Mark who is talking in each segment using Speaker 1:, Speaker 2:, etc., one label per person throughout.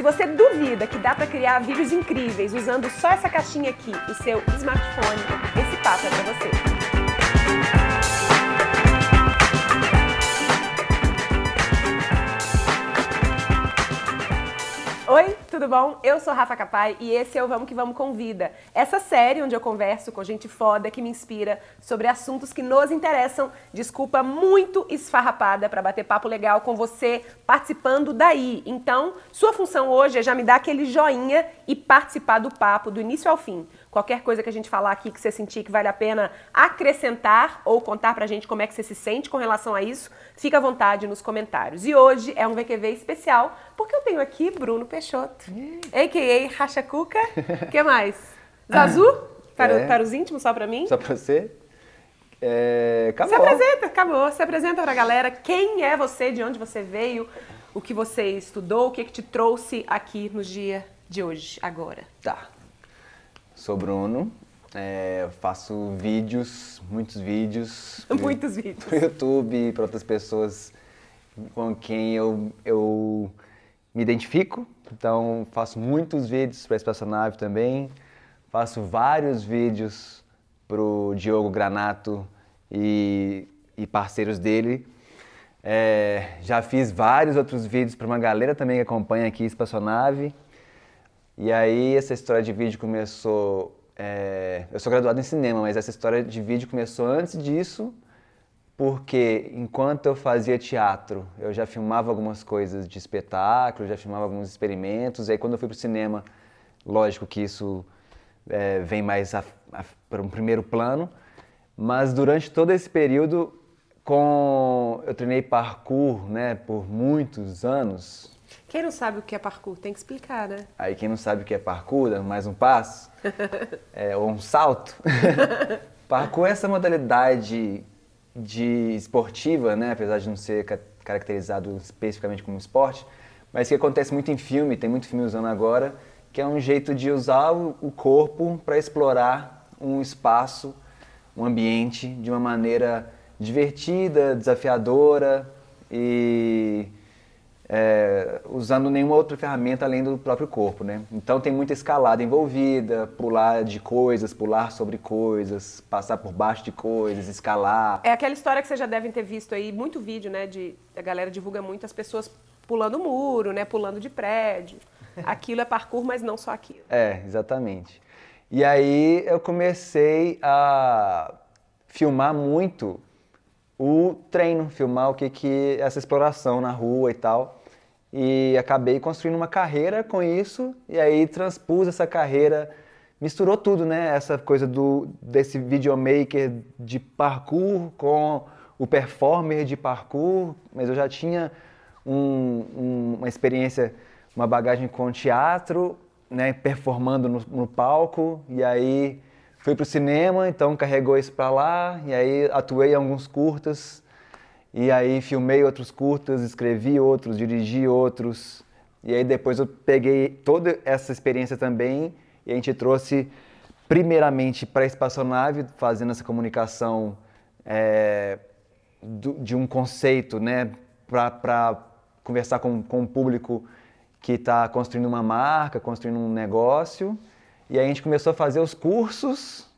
Speaker 1: Se você duvida que dá para criar vídeos incríveis usando só essa caixinha aqui, o seu smartphone, esse papo é para você. Oi, tudo bom? Eu sou Rafa Capai e esse é o Vamos Que Vamos Convida. Essa série onde eu converso com gente foda que me inspira sobre assuntos que nos interessam. Desculpa muito esfarrapada para bater papo legal com você participando daí. Então, sua função hoje é já me dar aquele joinha e participar do papo do início ao fim. Qualquer coisa que a gente falar aqui que você sentir que vale a pena acrescentar ou contar pra gente como é que você se sente com relação a isso, fica à vontade nos comentários. E hoje é um VQV especial porque eu tenho aqui Bruno Peixoto, a.k.a. Racha Cuca. O que mais? Zazu? Para, é. para os íntimos, só para mim?
Speaker 2: Só para você? É, acabou.
Speaker 1: Se apresenta, acabou. Se apresenta para a galera. Quem é você, de onde você veio, o que você estudou, o que, que te trouxe aqui no dia de hoje, agora.
Speaker 2: Tá. Sou Bruno, é, faço vídeos, muitos vídeos.
Speaker 1: muitos vídeos.
Speaker 2: Pro YouTube, para outras pessoas com quem eu, eu me identifico. Então, faço muitos vídeos para Espaçonave também. Faço vários vídeos pro Diogo Granato e, e parceiros dele. É, já fiz vários outros vídeos para uma galera também que acompanha aqui Espaçonave. E aí essa história de vídeo começou. É, eu sou graduado em cinema, mas essa história de vídeo começou antes disso, porque enquanto eu fazia teatro, eu já filmava algumas coisas de espetáculo, já filmava alguns experimentos. E aí quando eu fui para o cinema, lógico que isso é, vem mais para um primeiro plano. Mas durante todo esse período, com eu treinei parkour, né, por muitos anos,
Speaker 1: quem não sabe o que é parkour tem que explicar, né?
Speaker 2: Aí quem não sabe o que é parkour, mais um passo, é, ou um salto. parkour é essa modalidade de esportiva, né? apesar de não ser caracterizado especificamente como esporte, mas que acontece muito em filme, tem muito filme usando agora, que é um jeito de usar o corpo para explorar um espaço, um ambiente de uma maneira divertida, desafiadora e é, usando nenhuma outra ferramenta além do próprio corpo, né? Então tem muita escalada envolvida, pular de coisas, pular sobre coisas, passar por baixo de coisas, escalar.
Speaker 1: É aquela história que vocês já devem ter visto aí, muito vídeo, né? De, a galera divulga muito as pessoas pulando muro, né? Pulando de prédio. Aquilo é parkour, mas não só aquilo.
Speaker 2: É, exatamente. E aí eu comecei a filmar muito o treino, filmar o que que essa exploração na rua e tal e acabei construindo uma carreira com isso e aí transpus essa carreira misturou tudo né? Essa coisa do desse videomaker de parkour com o performer de parkour mas eu já tinha um, um, uma experiência uma bagagem com teatro né? Performando no, no palco e aí fui para o cinema então carregou isso para lá e aí atuei em alguns curtas e aí filmei outros curtas, escrevi outros, dirigi outros. E aí depois eu peguei toda essa experiência também e a gente trouxe primeiramente para a espaçonave, fazendo essa comunicação é, do, de um conceito, né, para conversar com, com um público que está construindo uma marca, construindo um negócio. E aí a gente começou a fazer os cursos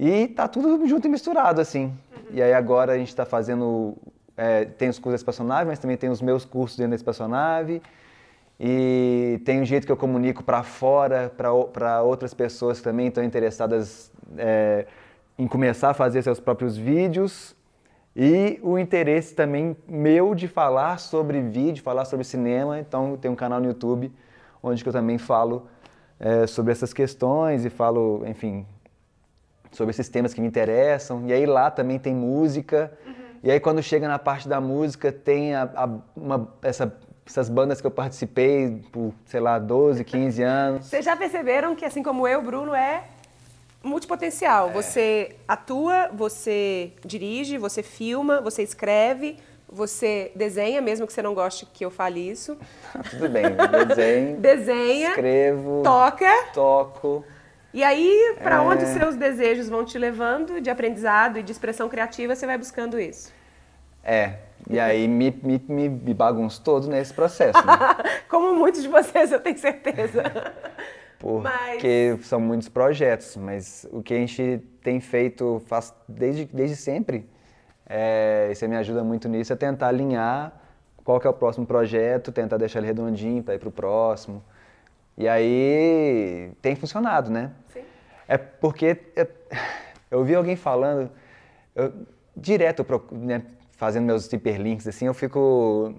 Speaker 2: e tá tudo junto e misturado, assim. Uhum. E aí agora a gente está fazendo. É, tem os cursos da espaçonave, mas também tem os meus cursos dentro da espaçonave. E tem um jeito que eu comunico para fora, para outras pessoas que também estão interessadas é, em começar a fazer seus próprios vídeos. E o interesse também meu de falar sobre vídeo, falar sobre cinema. Então tem um canal no YouTube onde eu também falo é, sobre essas questões e falo, enfim, sobre esses temas que me interessam. E aí lá também tem música. Uhum. E aí quando chega na parte da música tem a, a, uma, essa, essas bandas que eu participei por, sei lá, 12, 15 anos.
Speaker 1: Vocês já perceberam que assim como eu, Bruno é multipotencial. É. Você atua, você dirige, você filma, você escreve, você desenha, mesmo que você não goste que eu fale isso.
Speaker 2: Tudo bem, desenho.
Speaker 1: desenha.
Speaker 2: Escrevo.
Speaker 1: Toca.
Speaker 2: Toco.
Speaker 1: E aí, para é... onde seus desejos vão te levando de aprendizado e de expressão criativa, você vai buscando isso?
Speaker 2: É, E aí me, me, me, me bagunço todo nesse processo. Né?
Speaker 1: Como muitos de vocês, eu tenho certeza.
Speaker 2: Porque mas... são muitos projetos, mas o que a gente tem feito faz desde, desde sempre, é, e você me ajuda muito nisso, é tentar alinhar qual que é o próximo projeto, tentar deixar ele redondinho para ir para o próximo. E aí tem funcionado, né?
Speaker 1: Sim.
Speaker 2: É porque eu, eu vi alguém falando, eu, direto né, fazendo meus hiperlinks, assim, eu fico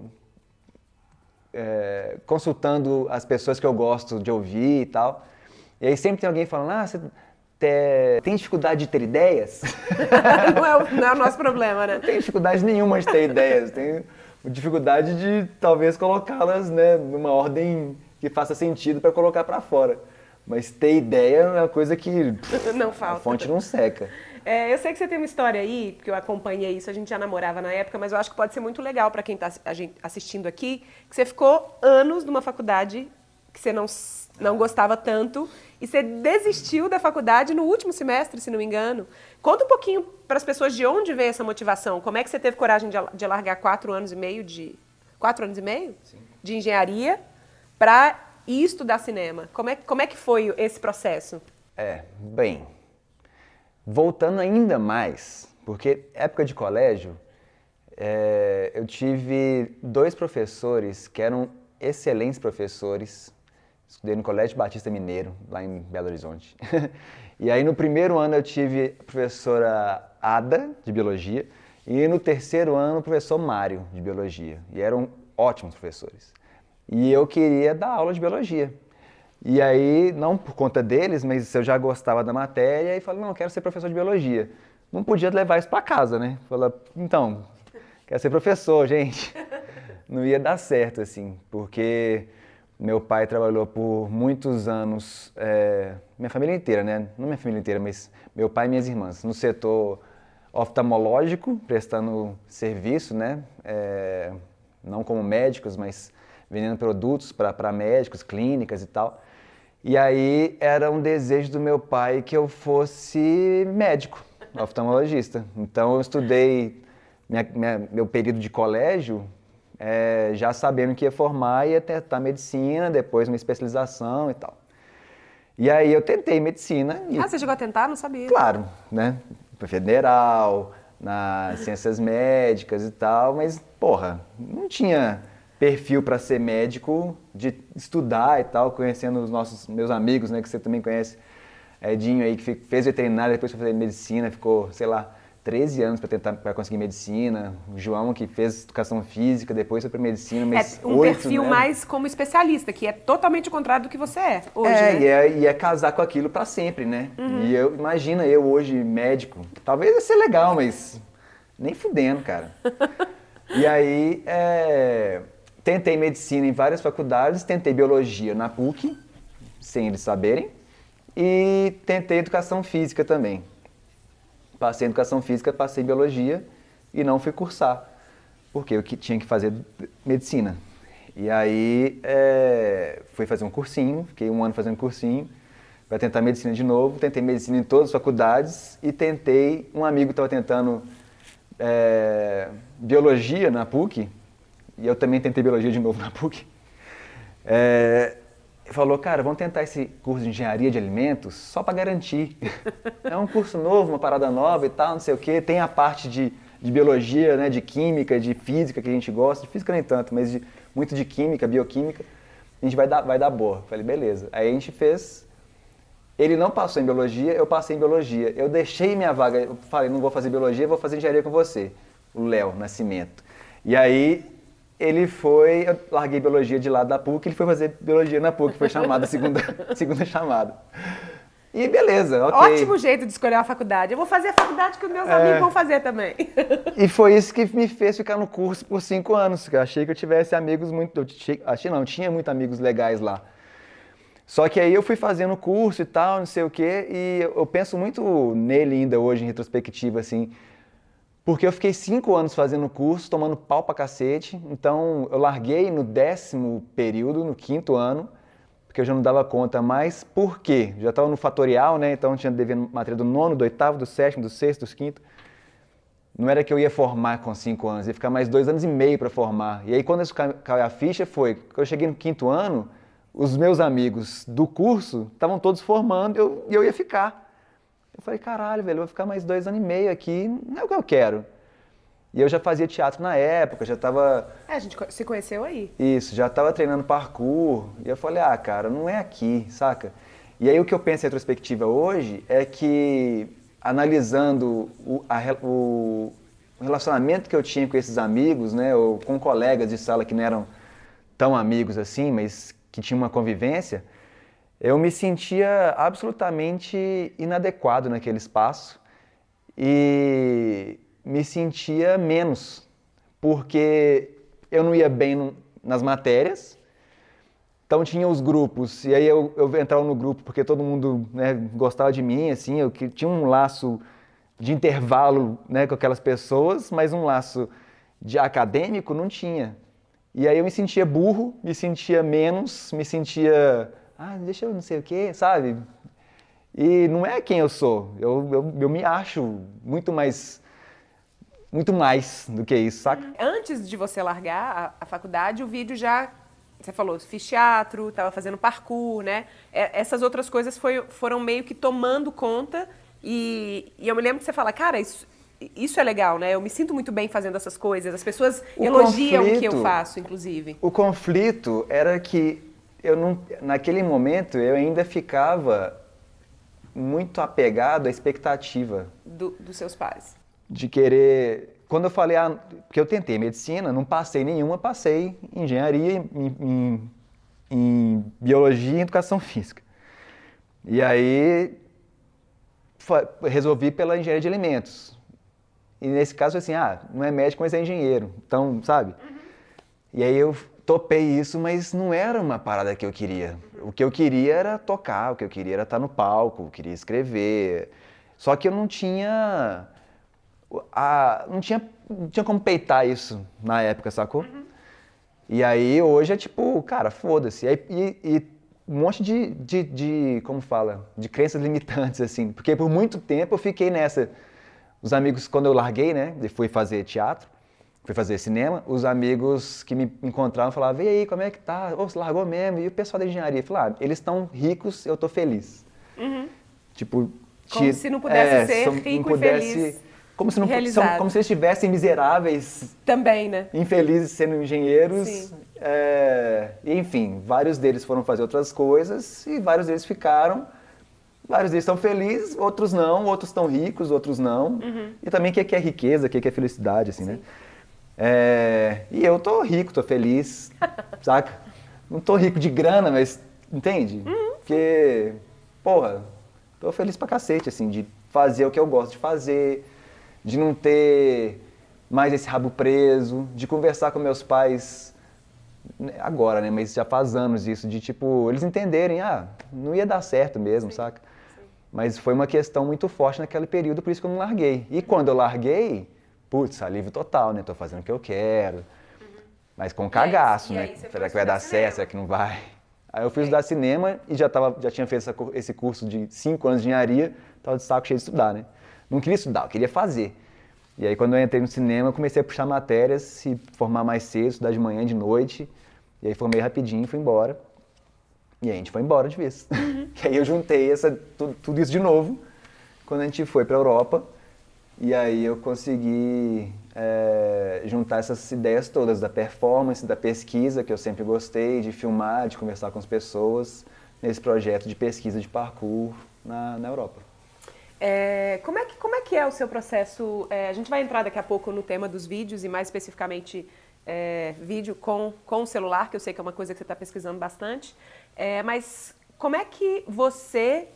Speaker 2: é, consultando as pessoas que eu gosto de ouvir e tal. E aí sempre tem alguém falando, ah, você tem dificuldade de ter ideias?
Speaker 1: não, é o, não é o nosso problema, né?
Speaker 2: Não tem dificuldade nenhuma de ter ideias, tenho dificuldade de talvez colocá-las né, numa ordem que faça sentido para colocar para fora. Mas ter ideia é uma coisa que
Speaker 1: não falta.
Speaker 2: a fonte não seca.
Speaker 1: É, eu sei que você tem uma história aí, porque eu acompanhei isso, a gente já namorava na época, mas eu acho que pode ser muito legal para quem está assistindo aqui, que você ficou anos numa faculdade que você não, não gostava tanto e você desistiu da faculdade no último semestre, se não me engano. Conta um pouquinho para as pessoas de onde veio essa motivação. Como é que você teve coragem de, de largar quatro anos e meio de quatro anos e meio
Speaker 2: Sim.
Speaker 1: de engenharia para ir estudar cinema? Como é, como é que foi esse processo?
Speaker 2: É, bem, Voltando ainda mais, porque época de colégio, é, eu tive dois professores que eram excelentes professores. Estudei no Colégio Batista Mineiro, lá em Belo Horizonte. e aí no primeiro ano eu tive a professora Ada, de Biologia, e no terceiro ano o professor Mário, de Biologia. E eram ótimos professores. E eu queria dar aula de Biologia. E aí, não por conta deles, mas eu já gostava da matéria e falei, não, eu quero ser professor de biologia. Não podia levar isso para casa, né? Falar, então, quero ser professor, gente. Não ia dar certo, assim, porque meu pai trabalhou por muitos anos, é, minha família inteira, né? Não minha família inteira, mas meu pai e minhas irmãs, no setor oftalmológico, prestando serviço, né? É, não como médicos, mas vendendo produtos para médicos, clínicas e tal. E aí era um desejo do meu pai que eu fosse médico, oftalmologista. Então eu estudei minha, minha, meu período de colégio é, já sabendo que ia formar, ia tentar medicina, depois uma especialização e tal. E aí eu tentei medicina.
Speaker 1: E, ah, você chegou a tentar? Não sabia.
Speaker 2: Claro, né? Federal, nas ciências médicas e tal, mas, porra, não tinha perfil para ser médico, de estudar e tal, conhecendo os nossos meus amigos, né, que você também conhece, Edinho aí que fez veterinária, depois foi fazer medicina, ficou, sei lá, 13 anos para tentar para conseguir medicina. O João que fez educação física, depois foi para medicina, mas
Speaker 1: é um
Speaker 2: 8,
Speaker 1: perfil
Speaker 2: né?
Speaker 1: mais como especialista, que é totalmente o contrário do que você é hoje,
Speaker 2: é,
Speaker 1: né?
Speaker 2: e é, e é casar com aquilo para sempre, né? Uhum. E eu imagina eu hoje médico, talvez ia ser legal, mas nem fudendo, cara. e aí é, Tentei medicina em várias faculdades, tentei biologia na PUC, sem eles saberem, e tentei educação física também. Passei educação física, passei biologia e não fui cursar, porque eu tinha que fazer medicina. E aí é, fui fazer um cursinho, fiquei um ano fazendo cursinho para tentar medicina de novo. Tentei medicina em todas as faculdades e tentei. Um amigo estava tentando é, biologia na PUC e eu também tentei biologia de novo na PUC, é, falou, cara, vamos tentar esse curso de engenharia de alimentos só para garantir. é um curso novo, uma parada nova e tal, não sei o quê. Tem a parte de, de biologia, né, de química, de física que a gente gosta, de física nem tanto, mas de, muito de química, bioquímica. A gente vai dar, vai dar boa. Falei, beleza. Aí a gente fez. Ele não passou em biologia, eu passei em biologia. Eu deixei minha vaga, eu falei, não vou fazer biologia, vou fazer engenharia com você. O Léo Nascimento. E aí ele foi, eu larguei biologia de lado da PUC, ele foi fazer biologia na PUC, foi chamada segunda, segunda chamada. E beleza, ok.
Speaker 1: Ótimo jeito de escolher a faculdade. Eu vou fazer a faculdade que os meus é... amigos vão fazer também.
Speaker 2: E foi isso que me fez ficar no curso por cinco anos. Eu achei que eu tivesse amigos muito. Achei não, tinha muitos amigos legais lá. Só que aí eu fui fazendo curso e tal, não sei o quê, e eu penso muito nele ainda hoje, em retrospectiva, assim. Porque eu fiquei cinco anos fazendo curso, tomando pau pra cacete. Então eu larguei no décimo período, no quinto ano, porque eu já não dava conta mais. Por quê? Já estava no fatorial, né? Então tinha devendo matéria do nono, do oitavo, do sétimo, do sexto, do quinto. não era que eu ia formar com cinco anos, ia ficar mais dois anos e meio para formar. E aí quando isso caiu a ficha foi, quando eu cheguei no quinto ano, os meus amigos do curso estavam todos formando e eu, eu ia ficar. Eu falei, caralho, velho, eu vou ficar mais dois anos e meio aqui, não é o que eu quero. E eu já fazia teatro na época, já estava.
Speaker 1: É, a gente se conheceu aí.
Speaker 2: Isso, já estava treinando parkour. E eu falei, ah, cara, não é aqui, saca? E aí o que eu penso em retrospectiva hoje é que, analisando o, a, o relacionamento que eu tinha com esses amigos, né, ou com colegas de sala que não eram tão amigos assim, mas que tinham uma convivência, eu me sentia absolutamente inadequado naquele espaço. E me sentia menos, porque eu não ia bem nas matérias, então tinha os grupos, e aí eu, eu entrava no grupo porque todo mundo né, gostava de mim, assim, eu tinha um laço de intervalo né, com aquelas pessoas, mas um laço de acadêmico não tinha. E aí eu me sentia burro, me sentia menos, me sentia, ah, deixa eu não sei o quê, sabe? E não é quem eu sou, eu, eu, eu me acho muito mais muito mais do que isso, saca?
Speaker 1: Antes de você largar a, a faculdade, o vídeo já. Você falou, fiz teatro, estava fazendo parkour, né? É, essas outras coisas foi, foram meio que tomando conta. E, e eu me lembro que você fala, cara, isso, isso é legal, né? Eu me sinto muito bem fazendo essas coisas. As pessoas o elogiam conflito, o que eu faço, inclusive.
Speaker 2: O conflito era que eu não, naquele momento eu ainda ficava muito apegado à expectativa
Speaker 1: do, dos seus pais
Speaker 2: de querer. Quando eu falei, ah, porque eu tentei medicina, não passei nenhuma, passei em engenharia, em, em, em biologia e educação física. E aí resolvi pela engenharia de alimentos. E nesse caso, assim, ah, não é médico, mas é engenheiro. Então, sabe? Uhum. E aí eu topei isso, mas não era uma parada que eu queria. O que eu queria era tocar, o que eu queria era estar no palco, eu queria escrever. Só que eu não tinha a, não, tinha, não tinha como peitar isso na época, sacou? Uhum. E aí hoje é tipo, cara, foda-se. E, e, e, um monte de, de, de, como fala, de crenças limitantes, assim. Porque por muito tempo eu fiquei nessa. Os amigos, quando eu larguei, né, e fui fazer teatro, fui fazer cinema, os amigos que me encontravam falavam, e aí, como é que tá? Ô, você largou mesmo? E o pessoal da engenharia? Falei, ah, eles estão ricos, eu tô feliz. Uhum. Tipo...
Speaker 1: Como se não pudesse é, ser rico pudesse, e feliz
Speaker 2: como se, não, são, como se eles estivessem miseráveis.
Speaker 1: Também, né?
Speaker 2: Infelizes sendo engenheiros. É, enfim, vários deles foram fazer outras coisas e vários deles ficaram. Vários deles estão felizes, outros não, outros estão ricos, outros não. Uhum. E também o que é riqueza, o que é felicidade, assim, né? Sim. né? É, e eu tô rico, tô feliz, saca? Não tô rico de grana, mas entende? Uhum. Porque, porra, tô feliz pra cacete, assim, de fazer o que eu gosto de fazer, de não ter mais esse rabo preso, de conversar com meus pais né, agora, né? Mas já faz anos isso, de tipo, eles entenderem, ah, não ia dar certo mesmo, sim, saca? Sim. Mas foi uma questão muito forte naquele período, por isso que eu não larguei. E quando eu larguei, putz, alívio total, né? Tô fazendo o que eu quero. Uhum. Mas com cagaço, né? Será que vai dar certo? Será que não vai? Aí eu fui estudar cinema e já, tava, já tinha feito essa, esse curso de cinco anos de engenharia, tava de saco cheio de estudar, né? Não queria estudar, eu queria fazer. E aí quando eu entrei no cinema, eu comecei a puxar matérias, se formar mais cedo, estudar de manhã, de noite. E aí formei rapidinho e fui embora. E aí a gente foi embora de vez. Uhum. e aí eu juntei essa, tudo, tudo, isso de novo quando a gente foi para a Europa. E aí eu consegui é, juntar essas ideias todas da performance, da pesquisa, que eu sempre gostei, de filmar, de conversar com as pessoas, nesse projeto de pesquisa de parkour na, na Europa.
Speaker 1: É, como, é que, como é que é o seu processo? É, a gente vai entrar daqui a pouco no tema dos vídeos e mais especificamente é, vídeo com, com celular, que eu sei que é uma coisa que você está pesquisando bastante. É, mas como é que você,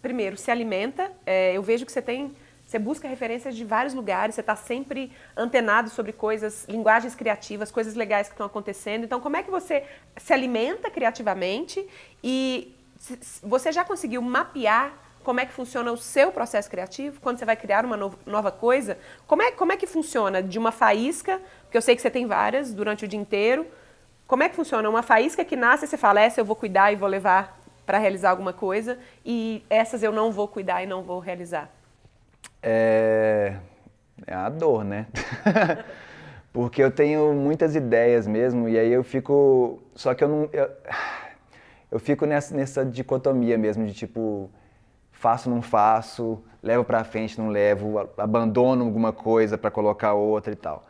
Speaker 1: primeiro, se alimenta? É, eu vejo que você tem você busca referências de vários lugares, você está sempre antenado sobre coisas, linguagens criativas, coisas legais que estão acontecendo. Então, como é que você se alimenta criativamente? E você já conseguiu mapear como é que funciona o seu processo criativo, quando você vai criar uma nova coisa, como é, como é que funciona? De uma faísca, porque eu sei que você tem várias durante o dia inteiro, como é que funciona? Uma faísca que nasce e você fala, essa eu vou cuidar e vou levar para realizar alguma coisa, e essas eu não vou cuidar e não vou realizar?
Speaker 2: É... É a dor, né? Porque eu tenho muitas ideias mesmo, e aí eu fico. Só que eu não. Eu, eu fico nessa, nessa dicotomia mesmo de tipo, faço, não faço, levo pra frente, não levo, abandono alguma coisa para colocar outra e tal.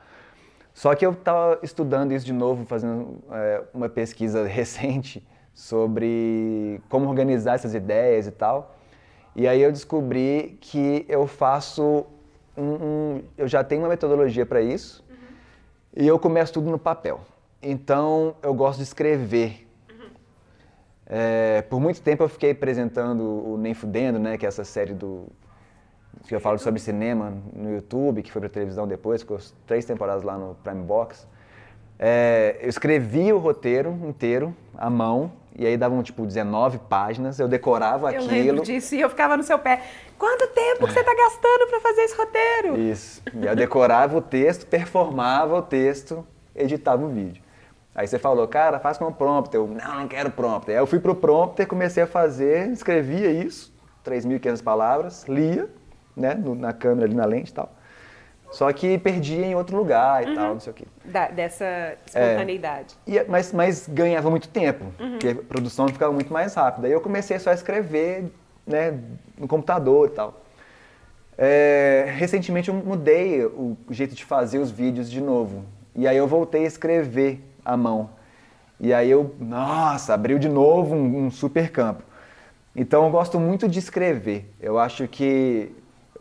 Speaker 2: Só que eu estava estudando isso de novo, fazendo é, uma pesquisa recente sobre como organizar essas ideias e tal. E aí eu descobri que eu faço um, um eu já tenho uma metodologia para isso uhum. e eu começo tudo no papel. Então eu gosto de escrever. Uhum. É, por muito tempo eu fiquei apresentando o Nem Fudendo, né, que é essa série do que eu falo sobre cinema no YouTube, que foi para televisão depois, ficou três temporadas lá no Prime Box. É, eu escrevia o roteiro inteiro à mão e aí davam tipo 19 páginas, eu decorava
Speaker 1: eu
Speaker 2: aquilo.
Speaker 1: Eu lembro disso e eu ficava no seu pé. Quanto tempo que você está gastando para fazer esse roteiro?
Speaker 2: Isso. E eu decorava o texto, performava o texto, editava o vídeo. Aí você falou, cara, faz com o prompter. Eu, não, não quero prompter. Aí eu fui pro prompter, comecei a fazer, escrevia isso, 3.500 palavras, lia, né, na câmera ali na lente e tal. Só que perdia em outro lugar e uhum. tal, não sei o quê.
Speaker 1: Da, dessa espontaneidade.
Speaker 2: É, e, mas, mas ganhava muito tempo, uhum. porque a produção ficava muito mais rápida. Aí eu comecei só a escrever né, no computador e tal. É, recentemente eu mudei o jeito de fazer os vídeos de novo. E aí eu voltei a escrever à mão. E aí eu, nossa, abriu de novo um, um super campo. Então eu gosto muito de escrever. Eu acho que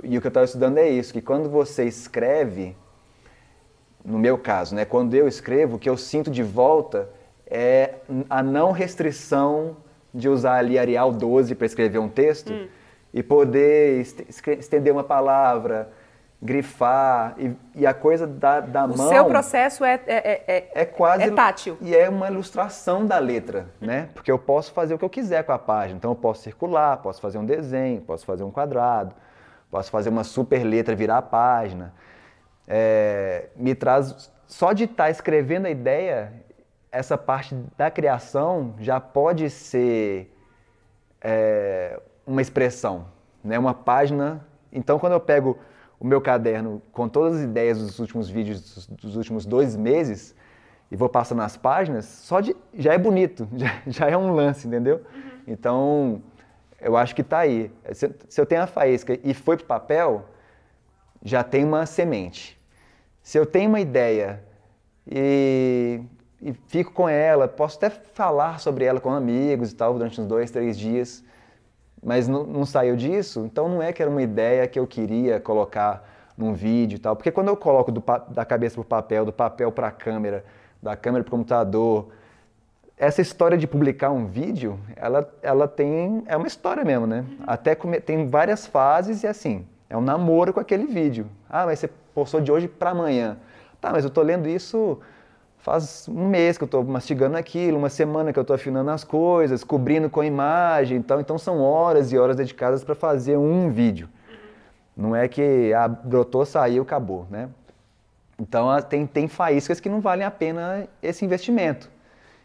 Speaker 2: e o que eu estava estudando é isso, que quando você escreve, no meu caso, né, quando eu escrevo, o que eu sinto de volta é a não restrição de usar ali Arial 12 para escrever um texto hum. e poder estender uma palavra, grifar e, e a coisa da, da
Speaker 1: o
Speaker 2: mão.
Speaker 1: O seu processo é, é, é,
Speaker 2: é quase.
Speaker 1: É tátil.
Speaker 2: E é uma ilustração da letra, né? Porque eu posso fazer o que eu quiser com a página. Então eu posso circular, posso fazer um desenho, posso fazer um quadrado. Posso fazer uma super letra virar a página. É, me traz só de estar tá escrevendo a ideia, essa parte da criação já pode ser é, uma expressão, né? Uma página. Então, quando eu pego o meu caderno com todas as ideias dos últimos vídeos dos últimos dois meses e vou passando as páginas, só de já é bonito, já, já é um lance, entendeu? Uhum. Então eu acho que está aí. Se, se, eu tenho a faísca e foi para o papel, já tem uma semente. Se eu tenho uma ideia e, e, fico com ela, posso até falar sobre ela com amigos e tal durante uns dois, três dias, mas não, não saiu disso, então não é que era uma ideia que eu queria colocar num vídeo e tal. Porque quando eu coloco do, da cabeça para o papel, do papel para a câmera, da câmera para o computador, essa história de publicar um vídeo, ela, ela tem. É uma história mesmo, né? Uhum. Até come, tem várias fases e assim, é um namoro com aquele vídeo. Ah, mas você postou de hoje para amanhã. Tá, mas eu tô lendo isso faz um mês que eu estou mastigando aquilo, uma semana que eu estou afinando as coisas, cobrindo com a imagem e tal. Então são horas e horas dedicadas para fazer um vídeo. Não é que ah, brotou, saiu, acabou, né? Então tem, tem faíscas que não valem a pena esse investimento.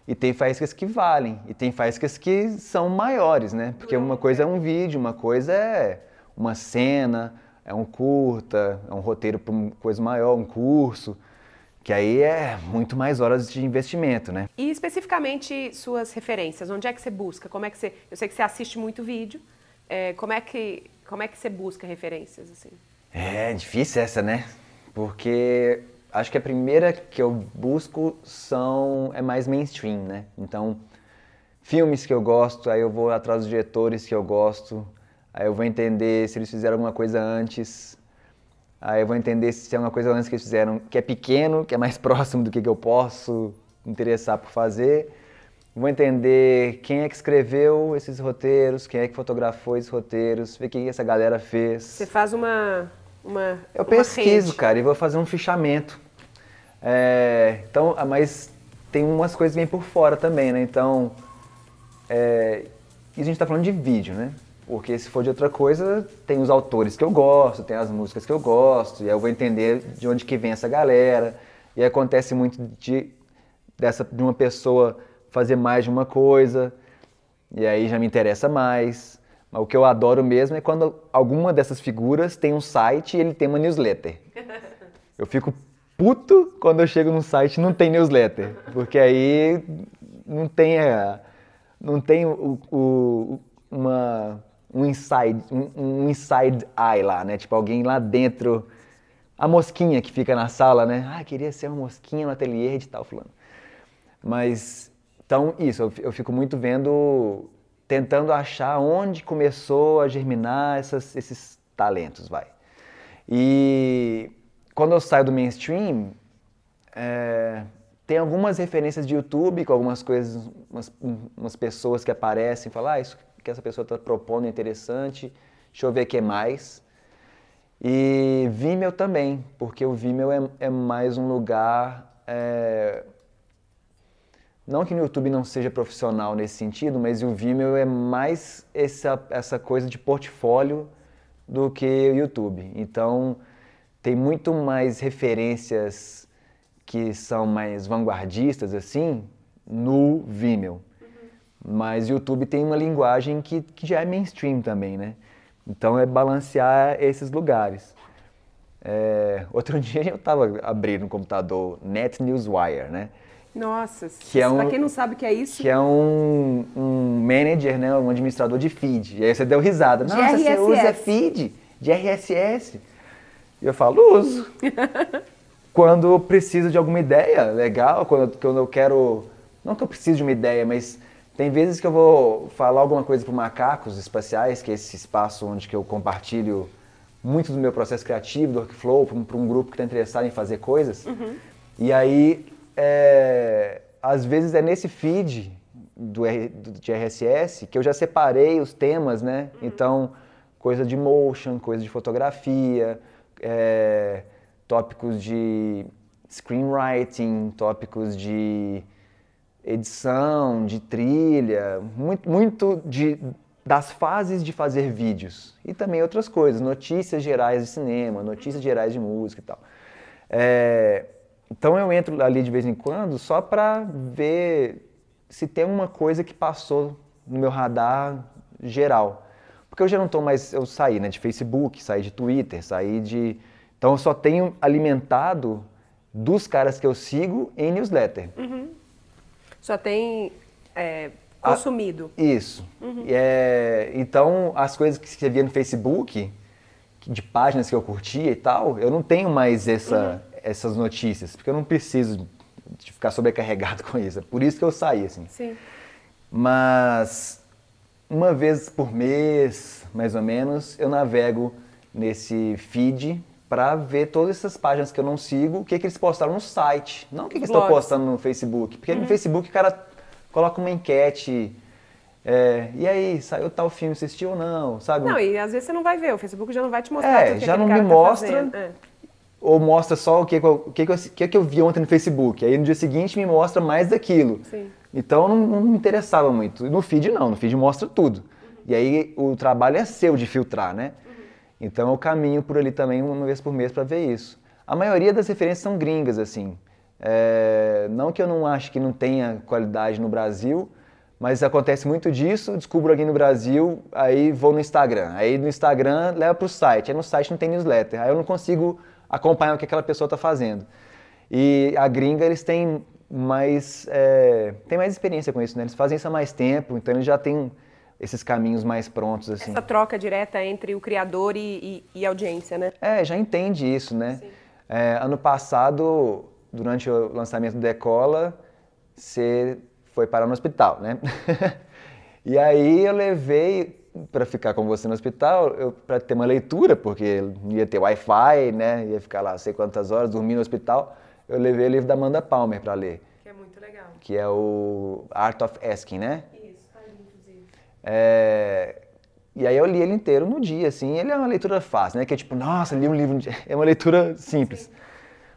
Speaker 2: E tem faíscas que valem, e tem faíscas que são maiores, né? Porque uma coisa é um vídeo, uma coisa é uma cena, é um curta, é um roteiro para uma coisa maior, um curso, que aí é muito mais horas de investimento, né?
Speaker 1: E especificamente suas referências, onde é que você busca? Como é que você, eu sei que você assiste muito vídeo, é, como é que como é que você busca referências assim?
Speaker 2: É difícil essa, né? Porque acho que a primeira que eu busco são é mais mainstream, né? Então, filmes que eu gosto, aí eu vou atrás dos diretores que eu gosto, aí eu vou entender se eles fizeram alguma coisa antes, aí eu vou entender se tem alguma coisa antes que eles fizeram que é pequeno, que é mais próximo do que, que eu posso interessar por fazer. Vou entender quem é que escreveu esses roteiros, quem é que fotografou esses roteiros, ver o que essa galera fez.
Speaker 1: Você faz uma uma,
Speaker 2: eu pesquiso, rede. cara, e vou fazer um fichamento. É, então, ah, mas tem umas coisas bem por fora também, né? Então, é, e a gente está falando de vídeo, né? Porque se for de outra coisa, tem os autores que eu gosto, tem as músicas que eu gosto, e aí eu vou entender de onde que vem essa galera. E acontece muito de, dessa, de uma pessoa fazer mais de uma coisa, e aí já me interessa mais. Mas o que eu adoro mesmo é quando alguma dessas figuras tem um site e ele tem uma newsletter. Eu fico puto quando eu chego num site e não tem newsletter, porque aí não tem, a, não tem o, o, uma, um inside, um, um inside eye lá, né? Tipo, alguém lá dentro, a mosquinha que fica na sala, né? Ah, queria ser uma mosquinha no ateliê de tal fulano. Mas, então, isso, eu, eu fico muito vendo, tentando achar onde começou a germinar essas, esses talentos, vai. E quando eu saio do mainstream, é, tem algumas referências de YouTube com algumas coisas, umas, umas pessoas que aparecem e falam, ah, isso que essa pessoa está propondo é interessante, deixa eu ver o que mais. E Vimeo também, porque o Vimeo é, é mais um lugar. É, não que no YouTube não seja profissional nesse sentido, mas o Vimeo é mais essa, essa coisa de portfólio do que o YouTube. Então, tem muito mais referências que são mais vanguardistas, assim, no Vimeo. Mas o YouTube tem uma linguagem que, que já é mainstream também, né? Então é balancear esses lugares. É, outro dia eu estava abrindo no computador Net Newswire, né?
Speaker 1: Nossa, que é um, pra quem não sabe o que é isso.
Speaker 2: Que é um, um manager, né? Um administrador de feed. E aí você deu risada.
Speaker 1: De
Speaker 2: Nossa,
Speaker 1: RSS.
Speaker 2: você usa feed de RSS. E eu falo, uso. quando eu preciso de alguma ideia legal, quando, quando eu quero. Não que eu preciso de uma ideia, mas tem vezes que eu vou falar alguma coisa para macacos espaciais, que é esse espaço onde que eu compartilho muito do meu processo criativo, do workflow, para um grupo que está interessado em fazer coisas. Uhum. E aí, é, às vezes é nesse feed do, do, de RSS que eu já separei os temas, né? Uhum. Então, coisa de motion, coisa de fotografia, é, tópicos de screenwriting, tópicos de edição, de trilha, muito, muito de, das fases de fazer vídeos. E também outras coisas, notícias gerais de cinema, notícias gerais de música e tal. É, então eu entro ali de vez em quando só para ver se tem uma coisa que passou no meu radar geral. Porque eu já não estou mais, eu saí né, de Facebook, saí de Twitter, saí de... Então eu só tenho alimentado dos caras que eu sigo em newsletter.
Speaker 1: Uhum só tem é, consumido.
Speaker 2: Ah, isso. Uhum. É, então, as coisas que você via no Facebook, de páginas que eu curtia e tal, eu não tenho mais essa, uhum. Essas notícias, porque eu não preciso de ficar sobrecarregado com isso. É por isso que eu saí, assim.
Speaker 1: Sim.
Speaker 2: Mas, uma vez por mês, mais ou menos, eu navego nesse feed para ver todas essas páginas que eu não sigo, o que, que eles postaram no site, não o que, que eles estão postando no Facebook. Porque uhum. no Facebook o cara coloca uma enquete. É, e aí, saiu tal filme, assistiu ou não, sabe?
Speaker 1: Não, e às vezes você não vai ver, o Facebook já não vai te mostrar.
Speaker 2: É, já não me tá mostra. É. Ou mostra só o que, o, que, que, eu, que, que eu vi ontem no Facebook. Aí no dia seguinte me mostra mais daquilo.
Speaker 1: Sim.
Speaker 2: Então não, não me interessava muito. No feed não, no feed mostra tudo. Uhum. E aí o trabalho é seu de filtrar, né? Então eu caminho por ali também uma vez por mês para ver isso. A maioria das referências são gringas, assim. É, não que eu não ache que não tenha qualidade no Brasil, mas acontece muito disso, descubro aqui no Brasil, aí vou no Instagram. Aí no Instagram leva para o site, aí no site não tem newsletter, aí eu não consigo acompanhar o que aquela pessoa está fazendo. E a gringa, eles têm mais, é, têm mais experiência com isso, né? Eles fazem isso há mais tempo, então eles já têm esses caminhos mais prontos assim.
Speaker 1: Essa troca direta entre o criador e, e, e audiência, né?
Speaker 2: É, já entende isso, né? É, ano passado, durante o lançamento do Decola, você foi parar no hospital, né? e aí eu levei para ficar com você no hospital, para ter uma leitura, porque ia ter Wi-Fi, né? Ia ficar lá sei quantas horas, dormir no hospital. Eu levei o livro da Amanda Palmer para ler.
Speaker 1: Que é muito legal.
Speaker 2: Que é o Art of Asking, né? É... E aí eu li ele inteiro no dia, assim. Ele é uma leitura fácil, né? Que é tipo, nossa, li um livro. É uma leitura simples. Sim.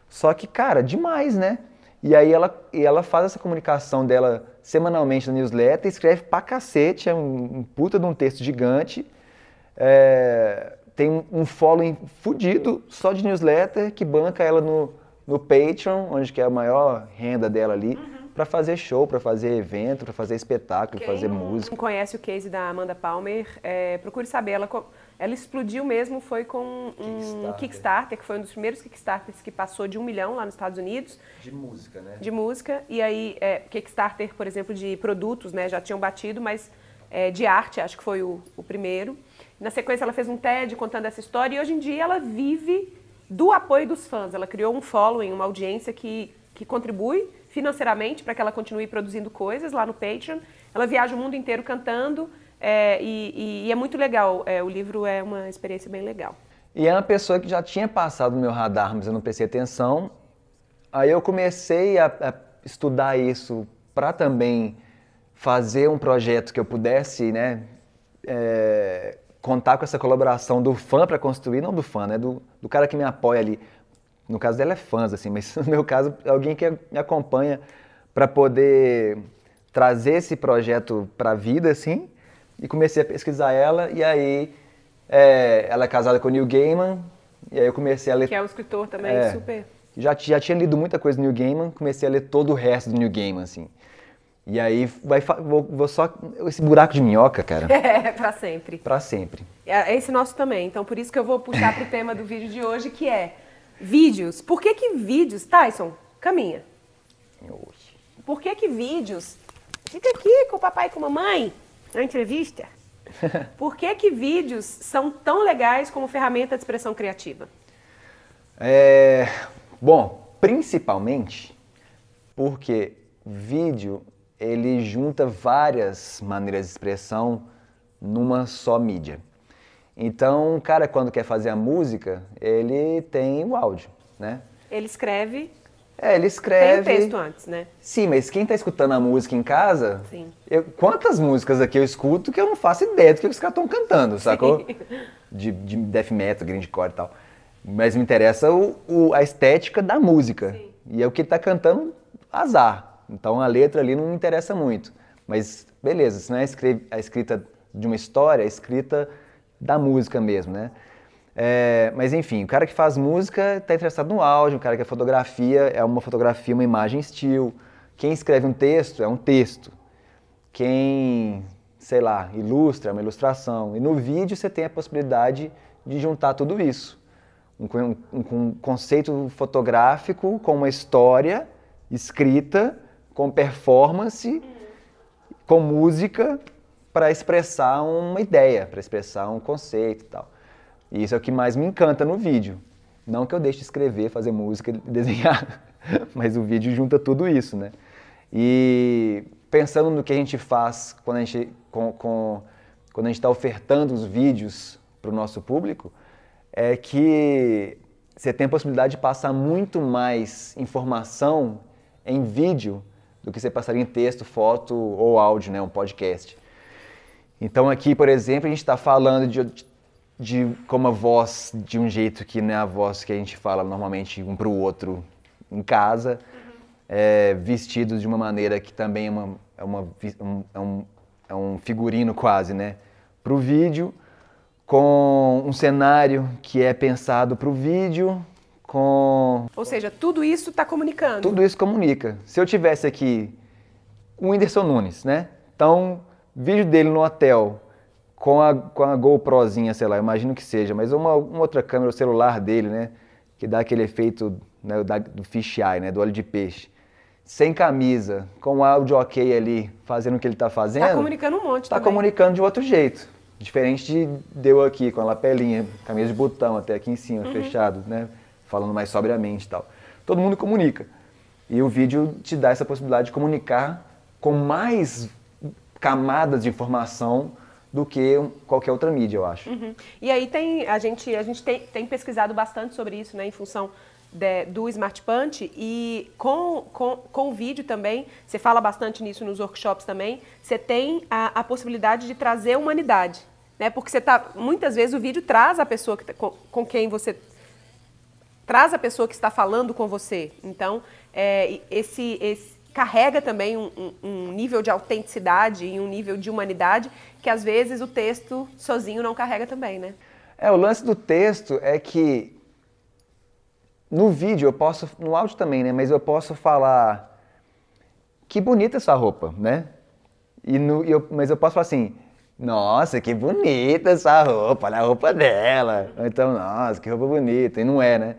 Speaker 2: Só que, cara, demais, né? E aí ela, e ela faz essa comunicação dela semanalmente na newsletter, escreve pra cacete, é um, um puta de um texto gigante. É, tem um following fudido só de newsletter que banca ela no, no Patreon, onde que é a maior renda dela ali, uhum. para fazer show, para fazer evento, para fazer espetáculo,
Speaker 1: Quem
Speaker 2: fazer música.
Speaker 1: Quem conhece o case da Amanda Palmer, é, procure saber. Ela, ela explodiu mesmo, foi com um Kickstarter. Kickstarter, que foi um dos primeiros Kickstarters que passou de um milhão lá nos Estados Unidos.
Speaker 2: De música, né?
Speaker 1: De música. E aí, é, Kickstarter, por exemplo, de produtos, né? Já tinham batido, mas é, de arte, acho que foi o, o primeiro. Na sequência, ela fez um TED contando essa história e hoje em dia ela vive do apoio dos fãs. Ela criou um following, uma audiência que, que contribui financeiramente para que ela continue produzindo coisas lá no Patreon. Ela viaja o mundo inteiro cantando é, e, e, é muito legal. É, o livro é uma experiência bem legal.
Speaker 2: E é uma pessoa que já tinha passado no meu radar, mas eu não prestei atenção. Aí eu comecei a, a estudar isso para também fazer um projeto que eu pudesse, né, é, contar com essa colaboração do fã para construir, não do fã, né, do, do cara que me apoia ali. No caso dela é fãs, assim, mas no meu caso é alguém que me acompanha para poder trazer esse projeto para a vida, assim. E comecei a pesquisar ela e aí é, ela é casada com o Neil Gaiman e aí eu comecei a ler.
Speaker 1: Que é um escritor também é, super.
Speaker 2: Já, já tinha lido muita coisa do Neil Gaiman, comecei a ler todo o resto do Neil Gaiman, assim. E aí vai, vou, vou, só. Esse buraco de minhoca, cara.
Speaker 1: É, pra sempre.
Speaker 2: Pra sempre.
Speaker 1: É esse nosso também. Então por isso que eu vou puxar pro tema do vídeo de hoje, que é Vídeos. Por que que vídeos... Tyson, caminha. Por que que vídeos... Fica aqui com o papai e com a mamãe na entrevista. Por que que vídeos são tão legais como ferramenta de expressão criativa?
Speaker 2: É, bom, principalmente porque vídeo ele junta várias maneiras de expressão numa só mídia. Então, o cara, quando quer fazer a música, ele tem o áudio, né?
Speaker 1: Ele escreve.
Speaker 2: É, ele escreve.
Speaker 1: Tem o texto antes, né?
Speaker 2: Sim, mas quem está escutando a música em casa. Sim. Eu, quantas músicas aqui eu escuto que eu não faço ideia do que os caras estão cantando, sacou? De, de death metal, grindcore e tal. Mas me interessa o, o, a estética da música. Sim. E é o que ele está cantando, azar. Então a letra ali não me interessa muito. Mas beleza, se não é a escrita de uma história, é escrita da música mesmo, né? É, mas enfim, o cara que faz música está interessado no áudio, o cara que é fotografia é uma fotografia, uma imagem estilo. Quem escreve um texto é um texto. Quem, sei lá, ilustra é uma ilustração. E no vídeo você tem a possibilidade de juntar tudo isso. Um, um, um conceito fotográfico com uma história escrita, com performance, com música para expressar uma ideia, para expressar um conceito e tal. E isso é o que mais me encanta no vídeo. Não que eu deixe de escrever, fazer música, desenhar, mas o vídeo junta tudo isso, né? E pensando no que a gente faz quando a gente com, com quando a gente está ofertando os vídeos para o nosso público, é que você tem a possibilidade de passar muito mais informação em vídeo do que você passaria em texto, foto ou áudio, né, um podcast. Então aqui, por exemplo, a gente está falando de, de como a voz de um jeito que não é a voz que a gente fala normalmente um para o outro em casa, uhum. é, vestidos de uma maneira que também é, uma, é, uma, um, é, um, é um figurino quase, né? Para o vídeo, com um cenário que é pensado para o vídeo, com...
Speaker 1: Ou seja, tudo isso está comunicando.
Speaker 2: Tudo isso comunica. Se eu tivesse aqui o Whindersson Nunes, né? Então, vídeo dele no hotel com a, com a GoProzinha, sei lá, imagino que seja, mas uma, uma outra câmera, o celular dele, né? Que dá aquele efeito né, da, do fish eye, né? Do olho de peixe. Sem camisa, com o áudio ok ali, fazendo o que ele está fazendo. Está
Speaker 1: comunicando um monte
Speaker 2: Está comunicando de outro jeito. Diferente de deu aqui, com a lapelinha, camisa de botão até aqui em cima, uhum. fechado, né? Falando mais sobriamente e tal. Todo mundo comunica. E o vídeo te dá essa possibilidade de comunicar com mais camadas de informação do que qualquer outra mídia, eu acho.
Speaker 1: Uhum. E aí tem a gente a gente tem, tem pesquisado bastante sobre isso, né, em função de, do Smart Punch e com, com, com o vídeo também, você fala bastante nisso nos workshops também, você tem a, a possibilidade de trazer humanidade, né? Porque você tá muitas vezes o vídeo traz a pessoa que, tá, com, com quem você traz a pessoa que está falando com você. Então, é, esse, esse carrega também um, um, um, nível de autenticidade e um nível de humanidade que às vezes o texto sozinho não carrega também, né?
Speaker 2: É, o lance do texto é que no vídeo eu posso, no áudio também, né? Mas eu posso falar que bonita essa roupa, né? E no, eu, mas eu posso falar assim, nossa, que bonita essa roupa, olha a roupa dela. Então, nossa, que roupa bonita. E não é, né?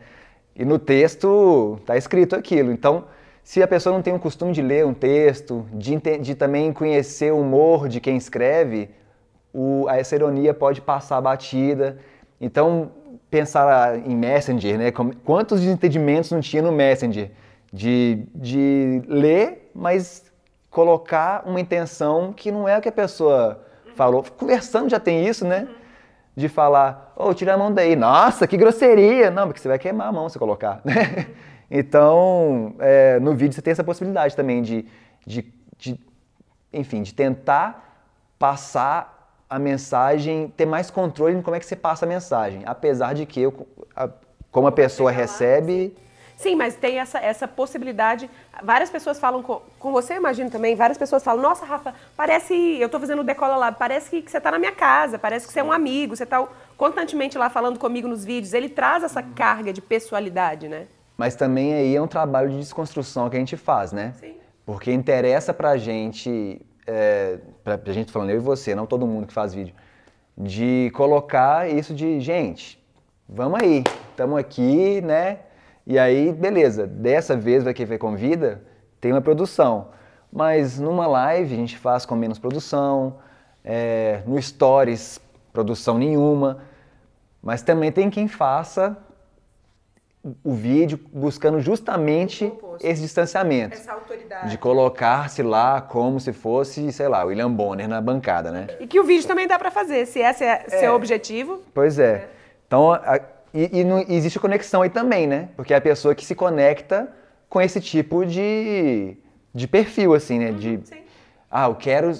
Speaker 2: E no texto tá escrito aquilo. Então, se a pessoa não tem o costume de ler um texto, de, de também conhecer o humor de quem escreve, o, essa ironia pode passar batida. Então, pensar em Messenger, né? Quantos desentendimentos não tinha no Messenger? De, de ler, mas colocar uma intenção que não é o que a pessoa falou. Conversando já tem isso, né? De falar, ô, oh, tira a mão daí. Nossa, que grosseria! Não, porque você vai queimar a mão se colocar, né? Então, é, no vídeo você tem essa possibilidade também de, de, de, enfim, de tentar passar a mensagem, ter mais controle em como é que você passa a mensagem. Apesar de que, eu, a, como a pessoa recebe.
Speaker 1: Sim, mas tem essa, essa possibilidade. Várias pessoas falam com, com você, imagino também, várias pessoas falam, nossa, Rafa, parece. Eu estou fazendo o Decola Lab, parece que, que você está na minha casa, parece que você é um amigo, você está constantemente lá falando comigo nos vídeos. Ele traz essa carga de pessoalidade, né?
Speaker 2: Mas também aí é um trabalho de desconstrução que a gente faz, né?
Speaker 1: Sim.
Speaker 2: Porque interessa pra gente é, pra, pra gente falando eu e você, não todo mundo que faz vídeo, de colocar isso de, gente, vamos aí, estamos aqui, né? E aí, beleza, dessa vez vai que vai convida, tem uma produção. Mas numa live a gente faz com menos produção, é, no Stories, produção nenhuma. Mas também tem quem faça o vídeo buscando justamente esse distanciamento.
Speaker 1: Essa autoridade.
Speaker 2: De colocar-se lá como se fosse, sei lá, William Bonner na bancada, né?
Speaker 1: E que o vídeo também dá para fazer, se esse é, é seu objetivo.
Speaker 2: Pois é. é. Então, a, e, e não, existe conexão aí também, né? Porque é a pessoa que se conecta com esse tipo de, de perfil, assim, né? De,
Speaker 1: uhum, sim.
Speaker 2: ah, eu quero...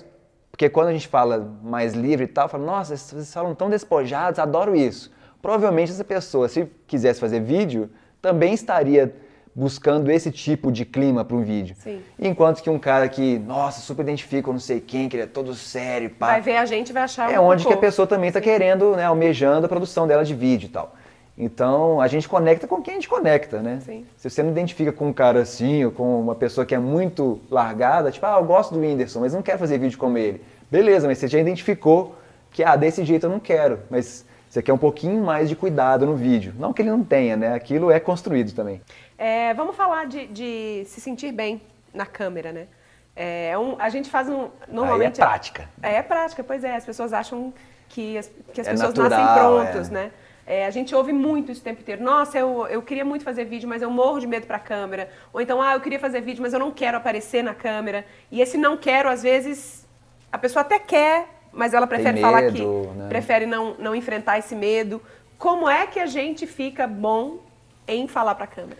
Speaker 2: Porque quando a gente fala mais livre e tal, fala, nossa, vocês falam tão despojados, adoro isso provavelmente essa pessoa, se quisesse fazer vídeo, também estaria buscando esse tipo de clima para um vídeo.
Speaker 1: Sim.
Speaker 2: Enquanto que um cara que, nossa, super identifica com não sei quem, que ele é todo sério, pá.
Speaker 1: Vai ver a gente e vai achar
Speaker 2: É um onde que a pessoa também está querendo, né, almejando a produção dela de vídeo e tal. Então, a gente conecta com quem a gente conecta, né?
Speaker 1: Sim.
Speaker 2: Se você não identifica com um cara assim, ou com uma pessoa que é muito largada, tipo, ah, eu gosto do Whindersson, mas não quero fazer vídeo como ele. Beleza, mas você já identificou que, ah, desse jeito eu não quero. Mas você quer um pouquinho mais de cuidado no vídeo. Não que ele não tenha, né? Aquilo é construído também.
Speaker 1: É, vamos falar de, de, se sentir bem na câmera, né? É um, a gente faz um. Normalmente.
Speaker 2: Aí é prática.
Speaker 1: É, é prática, pois é. As pessoas acham que as, que as é pessoas natural, nascem prontos, é. né? É, a gente ouve muito isso o tempo inteiro. Nossa, eu, eu queria muito fazer vídeo, mas eu morro de medo para a câmera. Ou então, ah, eu queria fazer vídeo, mas eu não quero aparecer na câmera. E esse não quero, às vezes, a pessoa até quer, mas ela prefere
Speaker 2: medo,
Speaker 1: falar que
Speaker 2: né?
Speaker 1: prefere não, não enfrentar esse medo. Como é que a gente fica bom em falar para a câmera?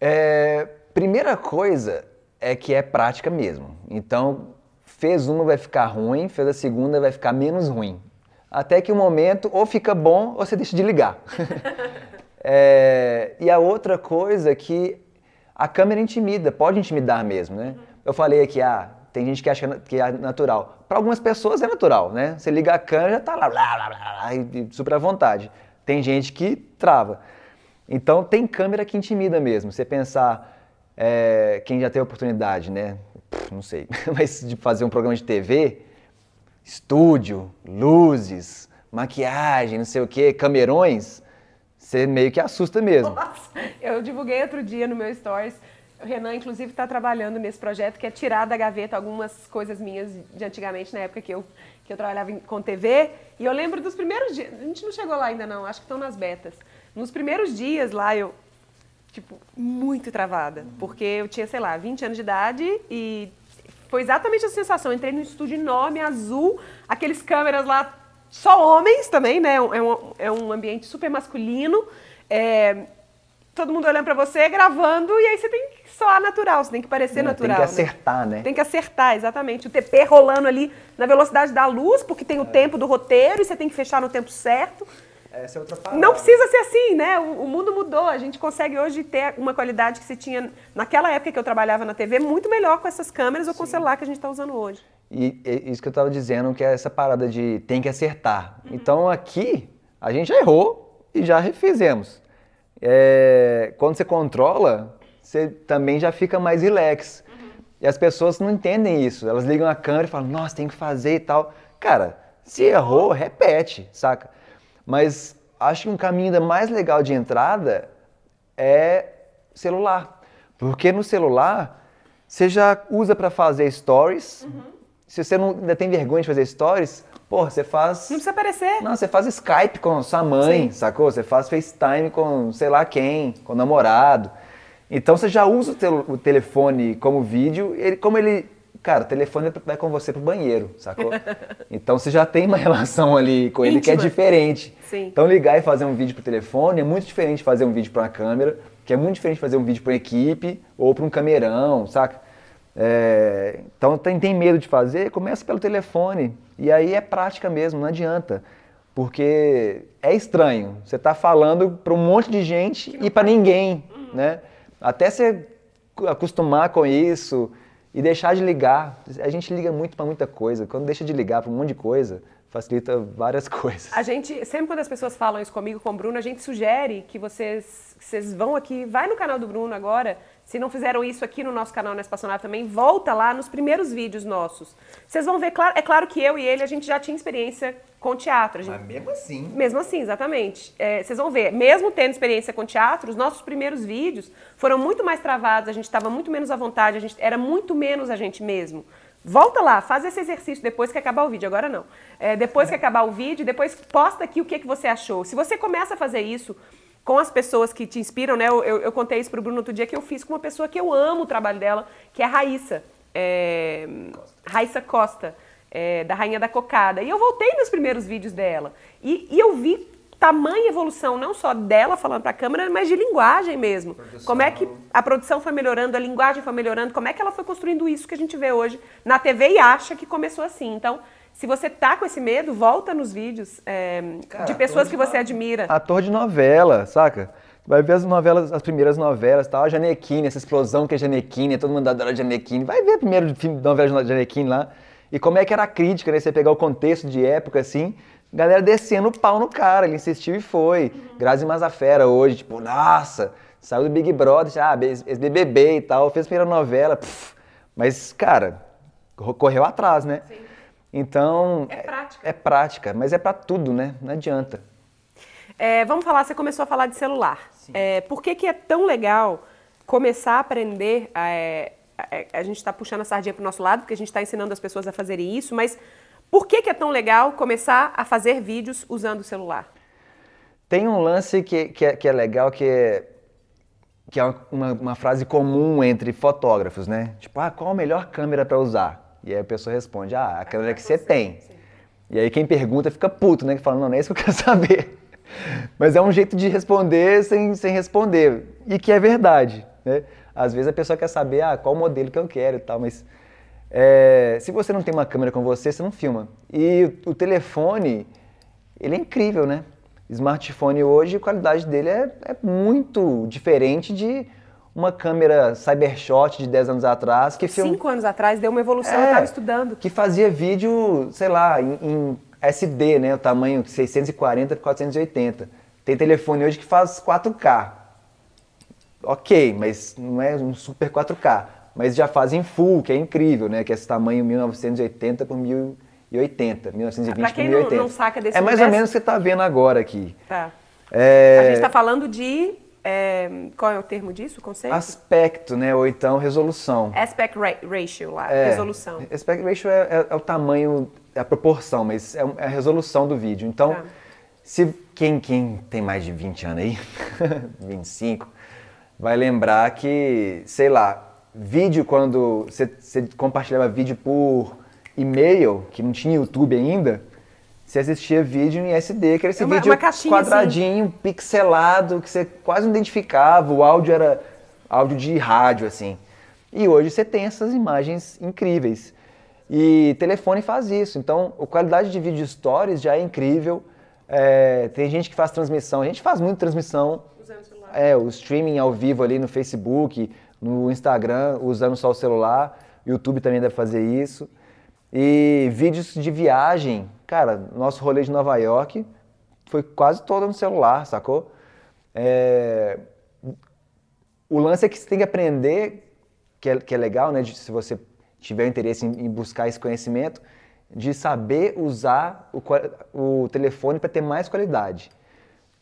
Speaker 2: É, primeira coisa é que é prática mesmo. Então, fez uma vai ficar ruim, fez a segunda vai ficar menos ruim. Até que o um momento ou fica bom ou você deixa de ligar. é, e a outra coisa é que a câmera intimida, pode intimidar mesmo, né? Eu falei aqui, ah, tem gente que acha que é natural. Para algumas pessoas é natural, né? Você liga a câmera já tá lá, blá, blá, blá, e super à vontade. Tem gente que trava. Então tem câmera que intimida mesmo. Você pensar, é, quem já teve oportunidade, né? não sei, mas de fazer um programa de TV, estúdio, luzes, maquiagem, não sei o que, camerões, você meio que assusta mesmo.
Speaker 1: Nossa, eu divulguei outro dia no meu stories o Renan, inclusive, está trabalhando nesse projeto que é tirar da gaveta algumas coisas minhas de antigamente, na época que eu, que eu trabalhava com TV. E eu lembro dos primeiros dias, a gente não chegou lá ainda não, acho que estão nas betas. Nos primeiros dias lá, eu, tipo, muito travada, porque eu tinha, sei lá, 20 anos de idade e foi exatamente a sensação. entrei num estúdio enorme, azul, aqueles câmeras lá, só homens também, né? É um, é um ambiente super masculino. É, todo mundo olhando para você, gravando, e aí você tem que soar natural, você tem que parecer
Speaker 2: é,
Speaker 1: natural.
Speaker 2: Tem que acertar, né?
Speaker 1: né? Tem que acertar, exatamente. O TP rolando ali na velocidade da luz, porque tem o é. tempo do roteiro e você tem que fechar no tempo certo.
Speaker 2: Essa é outra parada.
Speaker 1: Não precisa ser assim, né? O, o, mundo mudou. A gente consegue hoje ter uma qualidade que se tinha naquela época que eu trabalhava na TV muito melhor com essas câmeras ou com o celular que a gente está usando hoje.
Speaker 2: E, e isso que eu estava dizendo, que é essa parada de tem que acertar. Uhum. Então aqui a gente já errou e já refizemos é, quando você controla, você também já fica mais relax. Uhum. E as pessoas não entendem isso. Elas ligam a câmera e falam, nossa, tem que fazer e tal. Cara, se errou, repete, saca? Mas acho que um caminho ainda mais legal de entrada é celular. Porque no celular, você já usa para fazer stories. Uhum. Se você não, ainda tem vergonha de fazer stories, Porra, você faz.
Speaker 1: Não precisa aparecer.
Speaker 2: Não, você faz Skype com sua mãe, Sim. sacou? Você faz FaceTime com sei lá quem, com o namorado. Então você já usa o, te o telefone como vídeo, ele, como ele. Cara, o telefone vai com você pro banheiro, sacou? então você já tem uma relação ali com ele Íntima. que é diferente.
Speaker 1: Sim.
Speaker 2: Então ligar e fazer um vídeo pro telefone é muito diferente de fazer um vídeo para uma câmera, que é muito diferente de fazer um vídeo para uma equipe ou para um camerão, saca? É, então tem, tem medo de fazer, começa pelo telefone. E aí é prática mesmo, não adianta. Porque é estranho. Você está falando para um monte de gente e para ninguém, né? Até você acostumar com isso e deixar de ligar. A gente liga muito para muita coisa. Quando deixa de ligar para um monte de coisa, facilita várias coisas.
Speaker 1: A gente, sempre quando as pessoas falam isso comigo, com o Bruno, a gente sugere que vocês, vocês vão aqui, vai no canal do Bruno agora se não fizeram isso aqui no nosso canal Nessa Passional também, volta lá nos primeiros vídeos nossos. Vocês vão ver, é claro que eu e ele, a gente já tinha experiência com teatro. Gente,
Speaker 2: Mas mesmo assim.
Speaker 1: Mesmo assim, exatamente. É, vocês vão ver, mesmo tendo experiência com teatro, os nossos primeiros vídeos foram muito mais travados, a gente estava muito menos à vontade, a gente era muito menos a gente mesmo. Volta lá, faz esse exercício depois que acabar o vídeo. Agora não. É, depois que acabar o vídeo, depois posta aqui o que, que você achou. Se você começa a fazer isso com as pessoas que te inspiram, né? Eu, eu, eu contei isso pro Bruno outro dia que eu fiz com uma pessoa que eu amo o trabalho dela, que é a Raíssa. É, Costa. Raíssa Costa, é, da Rainha da Cocada. E eu voltei nos primeiros vídeos dela. E, e eu vi tamanha evolução, não só dela falando para a câmera, mas de linguagem mesmo. Produção. Como é que a produção foi melhorando, a linguagem foi melhorando, como é que ela foi construindo isso que a gente vê hoje na TV e acha que começou assim. Então, se você tá com esse medo, volta nos vídeos é, Cara, de pessoas que você admira.
Speaker 2: Ator de novela, saca? Vai ver as novelas, as primeiras novelas, tal, a Janequine, essa explosão que é Janequine, todo mundo adora Janequine. Vai ver primeiro filme novela de Janequine lá. E como é que era a crítica, né? Você pegar o contexto de época, assim, galera descendo o pau no cara, ele insistiu e foi. Uhum. Grazi Mazafera hoje, tipo, nossa, saiu do Big Brother, ah, ex-BBB e tal, fez a primeira novela, pff, mas, cara, correu atrás, né? Sim. Então.
Speaker 1: É prática.
Speaker 2: É, prática, mas é para tudo, né? Não adianta.
Speaker 1: É, vamos falar, você começou a falar de celular. É, por que, que é tão legal começar a aprender? É, a, a, gente está puxando a sardinha para o nosso lado, porque a gente está ensinando as pessoas a fazerem isso, mas por que, que é tão legal começar a fazer vídeos usando o celular?
Speaker 2: Tem um lance que, que, é, que é legal, que é, que é uma, uma frase comum entre fotógrafos, né? Tipo, ah, qual a melhor câmera para usar? E aí a pessoa responde, ah, a câmera que você tem. Sim. E aí quem pergunta fica puto, né? Que fala, não, não é isso que eu quero saber. Mas é um jeito de responder sem, sem responder. E que é verdade, né? Às vezes a pessoa quer saber, ah, qual modelo que eu quero e tal, mas... É, se você não tem uma câmera com você, você não filma. E o, o telefone, ele é incrível, né? Smartphone hoje, a qualidade dele é, é muito diferente de uma câmera Cybershot de 10 anos atrás que.
Speaker 1: Cinco anos atrás deu uma evolução, é, eu estava estudando.
Speaker 2: Que fazia vídeo, sei lá, em, em SD, né? O tamanho 640 por 480. Tem telefone hoje que faz 4K. Ok, mas não é um super 4K. Mas já faz em full, que é incrível, né? Que é esse tamanho 1980 por 1080, 1920 pra quem por 1080.
Speaker 1: Não, não saca desse
Speaker 2: É mais universo... ou menos o que você está vendo agora aqui.
Speaker 1: Tá. É... A gente está falando de é, qual é o termo disso, o conceito?
Speaker 2: Aspecto, né? Ou então resolução.
Speaker 1: Aspect ratio lá, é, resolução.
Speaker 2: Aspect ratio é, é, é, o tamanho, é a proporção, mas é, é a resolução do vídeo. Então, tá. se quem, quem tem mais de 20 anos aí, 25, vai lembrar que, sei lá, vídeo quando você compartilhava vídeo por e-mail, que não tinha YouTube ainda, você assistia vídeo em SD, que era esse é uma, vídeo uma assim. quadradinho, assim. pixelado, que você quase não identificava, o áudio era áudio de rádio, assim. E hoje você tem essas imagens incríveis. E telefone faz isso. Então, a qualidade de vídeo stories já é incrível. É, tem gente que faz transmissão, a gente faz muito transmissão. Usando o celular. É, o streaming ao vivo ali no Facebook, no Instagram, usando só o celular. YouTube também deve fazer isso. E vídeos de viagem, cara, nosso rolê de Nova York foi quase todo no celular, sacou? É... O lance é que você tem que aprender que é, que é legal, né? De, se você tiver interesse em, em buscar esse conhecimento, de saber usar o, o telefone para ter mais qualidade.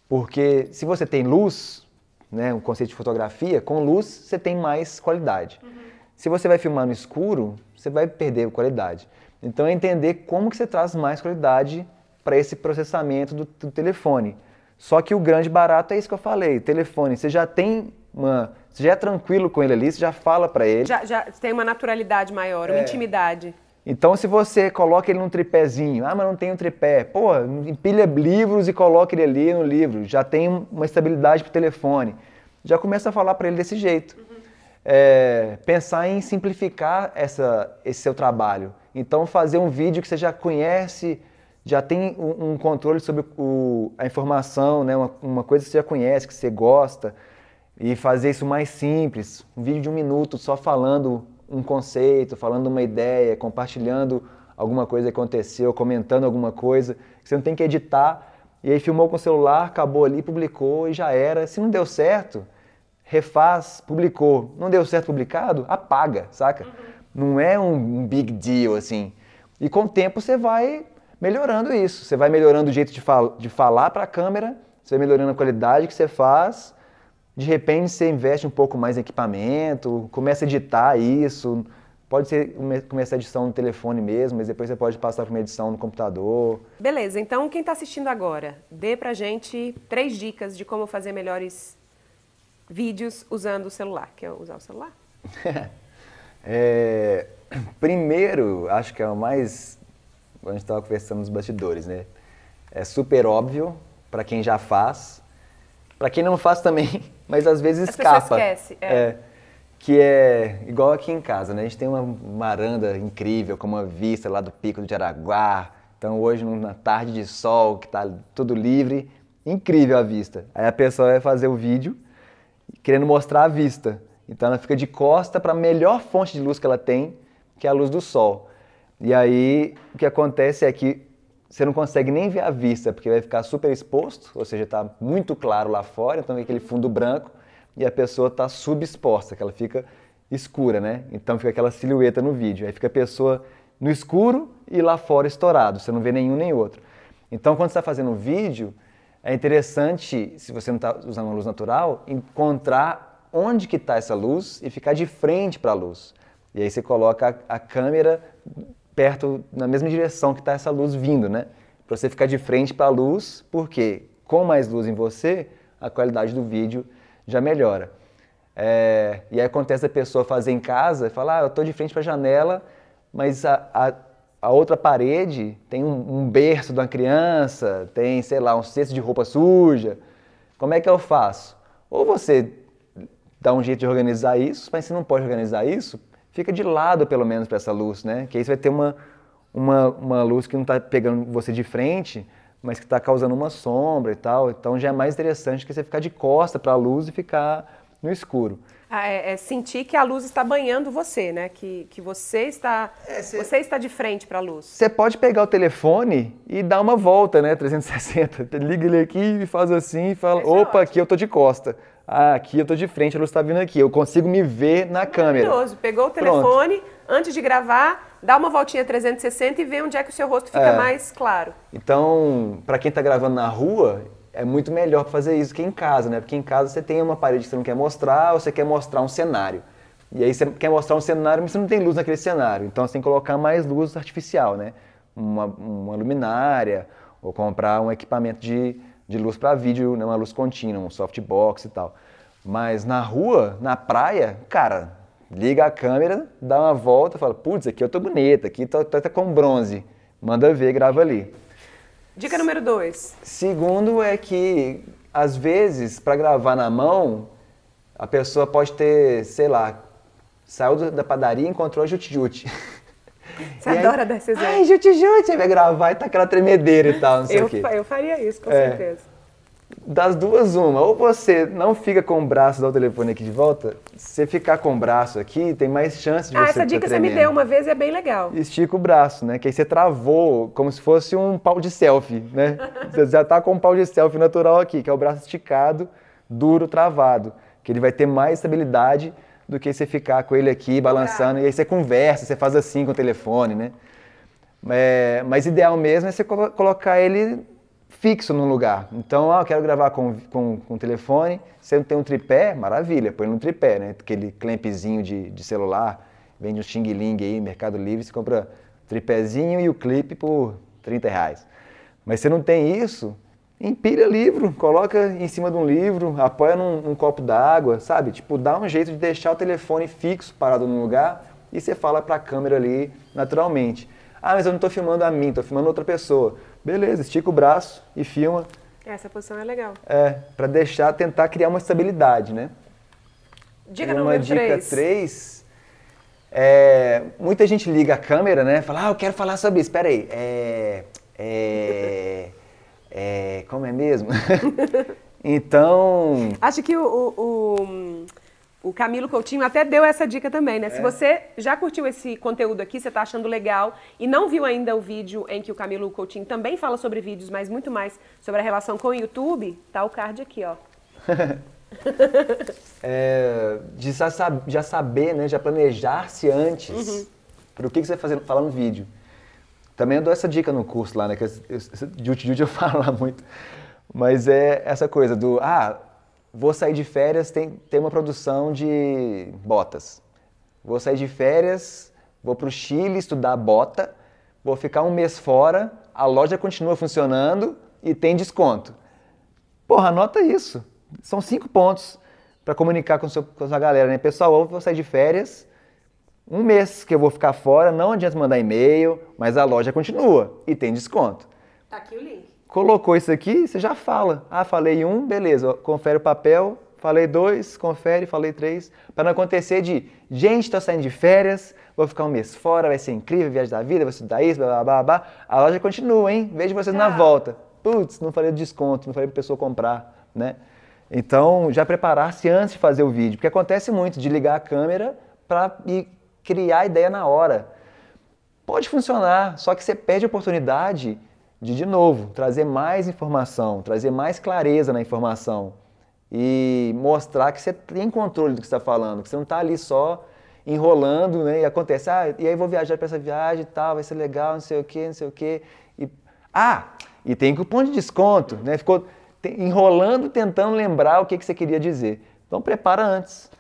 Speaker 2: Porque se você tem luz, né, um conceito de fotografia, com luz você tem mais qualidade. Uhum. Se você vai filmar no escuro, você vai perder qualidade. Então é entender como que você traz mais qualidade para esse processamento do, do, telefone. Só que o grande barato é isso que eu falei, telefone, você já tem uma, você já é tranquilo com ele ali, você já fala para ele.
Speaker 1: Já, já tem uma naturalidade maior, uma é. intimidade.
Speaker 2: Então, se você coloca ele num tripézinho, ah, mas não tem um tripé, pô, empilha livros e coloca ele ali no livro, já tem uma estabilidade para o telefone. Já começa a falar para ele desse jeito. Uhum. É, pensar em simplificar essa, esse seu trabalho. Então, fazer um vídeo que você já conhece, já tem um, um controle sobre o, a informação, né? Uma, uma, coisa que você já conhece, que você gosta, e fazer isso mais simples. Um vídeo de um minuto só falando um conceito, falando uma ideia, compartilhando alguma coisa que aconteceu, comentando alguma coisa, que você não tem que editar. E aí filmou com o celular, acabou ali, publicou e já era. Se não deu certo, refaz, publicou. Não deu certo publicado, apaga, saca? Uhum. Não é um big deal assim. E com o tempo você vai melhorando isso. Você vai melhorando o jeito de, fal de falar para a câmera, você vai melhorando a qualidade que você faz de repente você investe um pouco mais em equipamento, começa a editar isso. Pode ser começar a edição no telefone mesmo, mas depois você pode passar para uma edição no computador.
Speaker 1: Beleza, então quem está assistindo agora, dê para gente três dicas de como fazer melhores vídeos usando o celular. Quer usar o celular?
Speaker 2: é, primeiro, acho que é o mais. A gente estava conversando nos bastidores, né? É super óbvio para quem já faz, para quem não faz também, mas às vezes escapa.
Speaker 1: esquece, é. é.
Speaker 2: Que é igual aqui em casa, né? A gente tem uma varanda incrível, com uma vista lá do Pico do Jaraguá. Então hoje, numa tarde de sol, que tá tudo livre, incrível a vista. Aí a pessoa vai fazer o vídeo querendo mostrar a vista. Então ela fica de costa para a melhor fonte de luz que ela tem, que é a luz do sol. E aí o que acontece é que você não consegue nem ver a vista, porque vai ficar super exposto, ou seja, está muito claro lá fora, então vem aquele fundo branco e a pessoa está subexposta, que ela fica escura, né? Então fica aquela silhueta no vídeo. Aí fica a pessoa no escuro e lá fora estourado, você não vê nenhum nem outro. Então quando você está fazendo um vídeo, é interessante, se você não está usando uma luz natural, encontrar onde que está essa luz e ficar de frente para a luz. E aí você coloca a, a câmera perto, na mesma direção que está essa luz vindo, né? Para você ficar de frente para a luz, porque com mais luz em você, a qualidade do vídeo já melhora. É, e aí acontece a pessoa fazer em casa e falar, ah, eu estou de frente para a janela, mas a, a, a, outra parede tem um, um berço de uma criança, tem, sei lá, um cesto de roupa suja. Como é que eu faço? Ou você dá um jeito de organizar isso, mas se não pode organizar isso, fica de lado pelo menos para essa luz, né? Que aí você vai ter uma, uma, uma luz que não está pegando você de frente, mas que está causando uma sombra e tal. Então já é mais interessante que você ficar de costa para a luz e ficar no escuro.
Speaker 1: Ah, é, é, sentir que a luz está banhando você, né? Que, que você está é, cê, você está de frente para a luz.
Speaker 2: Você pode pegar o telefone e dar uma volta, né? 360. Liga ele aqui e faz assim e fala: Esse é opa, é aqui eu tô de costa. Ah, aqui eu tô de frente, a luz está vindo aqui. Eu consigo me ver na câmera.
Speaker 1: Maravilhoso. Pegou o telefone, Pronto. antes de gravar, dá uma voltinha 360 e vê onde é que o seu rosto fica é. mais claro.
Speaker 2: Então, para quem está gravando na rua, é muito melhor fazer isso que em casa, né? Porque em casa você tem uma parede que você não quer mostrar, ou você quer mostrar um cenário. E aí você quer mostrar um cenário, mas você não tem luz naquele cenário. Então você tem que colocar mais luz artificial, né? Uma, uma luminária, ou comprar um equipamento de de luz para vídeo, né, uma luz contínua, um softbox e tal. Mas na rua, na praia, cara, liga a câmera, dá uma volta, fala, putz, aqui eu tô bonita, aqui tô, tô, tô com bronze. Manda ver, grava ali.
Speaker 1: Dica número dois.
Speaker 2: Segundo é que, às vezes, para gravar na mão, a pessoa pode ter, sei lá, saiu da padaria e encontrou jute-jute.
Speaker 1: Você e adora aí, dar esse exemplo.
Speaker 2: Ai, jute-jute, aí vai gravar e tá aquela tremedeira e tal, não sei
Speaker 1: eu,
Speaker 2: o quê.
Speaker 1: Eu faria isso, com é, certeza.
Speaker 2: Das duas, uma. Ou você não fica com o braço, dá o telefone aqui de volta. Se ficar com o braço aqui, tem mais chance de ah, você
Speaker 1: Ah, essa dica você me deu uma vez e é bem legal.
Speaker 2: Estica o braço, né? Que aí você travou, como se fosse um pau de selfie, né? você já tá com um pau de selfie natural aqui, que é o braço esticado, duro, travado. Que ele vai ter mais estabilidade do que você ficar com ele aqui balançando. E aí você conversa, você faz assim com o telefone, né? É, mas ideal mesmo é você colocar ele fixo num lugar. Então, ah, eu quero gravar com, com, com telefone, você não tem um tripé, maravilha, põe no tripé, né? Aquele clampzinho de, de celular, vende um Xing Ling aí, Mercado Livre, você compra tripézinho e o clipe por 30 reais. Mas você não tem isso, empilha livro, coloca em cima de um livro, apoia num, num copo d'água, sabe? Tipo, dá um jeito de deixar o telefone fixo, parado no lugar, e você fala para a câmera ali naturalmente. Ah, mas eu não estou filmando a mim, estou filmando outra pessoa. Beleza, estica o braço e filma.
Speaker 1: Essa posição é legal.
Speaker 2: É, para deixar, tentar criar uma estabilidade, né?
Speaker 1: Dica uma número
Speaker 2: dica 3. É, muita gente liga a câmera, né? Fala, ah, eu quero falar sobre isso. Espera aí. É, é, é, como é mesmo? então...
Speaker 1: Acho que o, o o Camilo Coutinho até deu essa dica também, né? É. Se você já curtiu esse conteúdo aqui, você está achando legal e não viu ainda o vídeo em que o Camilo Coutinho também fala sobre vídeos, mas muito mais sobre a relação com o YouTube, tá o card aqui, ó.
Speaker 2: é, de já saber, né? Já planejar-se antes uhum. para o que, que você vai fazer, falar no vídeo. Também eu dou essa dica no curso lá, né? Que eu, eu, de eu falo lá muito. Mas é essa coisa do, ah, vou sair de férias, tem, tem uma produção de botas. Vou sair de férias, vou para o Chile estudar bota, vou ficar um mês fora, a loja continua funcionando e tem desconto. Porra, anota isso. São cinco pontos para comunicar com, seu, com a sua galera, né? Pessoal, eu vou sair de férias, um mês que eu vou ficar fora, não adianta mandar e-mail, mas a loja continua e tem desconto.
Speaker 1: Tá aqui o link.
Speaker 2: Colocou isso aqui, você já fala. Ah, falei um, beleza, confere o papel, falei dois, confere, falei três. Para não acontecer de, gente, estou saindo de férias, vou ficar um mês fora, vai ser incrível, viagem da vida, vou estudar isso, blá, blá, blá, blá. A loja continua, hein? Vejo vocês na volta. Putz, não falei desconto, não falei para a pessoa comprar, né? Então, já preparar-se antes de fazer o vídeo, porque acontece muito de ligar a câmera para criar a ideia na hora. Pode funcionar, só que você perde a oportunidade de, de novo, trazer mais informação, trazer mais clareza na informação e mostrar que você tem controle do que está falando, que você não está ali só enrolando, né? E acontece, ah, e aí vou viajar para essa viagem e tal, vai ser legal, não sei o quê, não sei o quê. E, ah, e tem cupom de desconto, né? Ficou enrolando, tentando lembrar o que, que você queria dizer. Então prepara antes.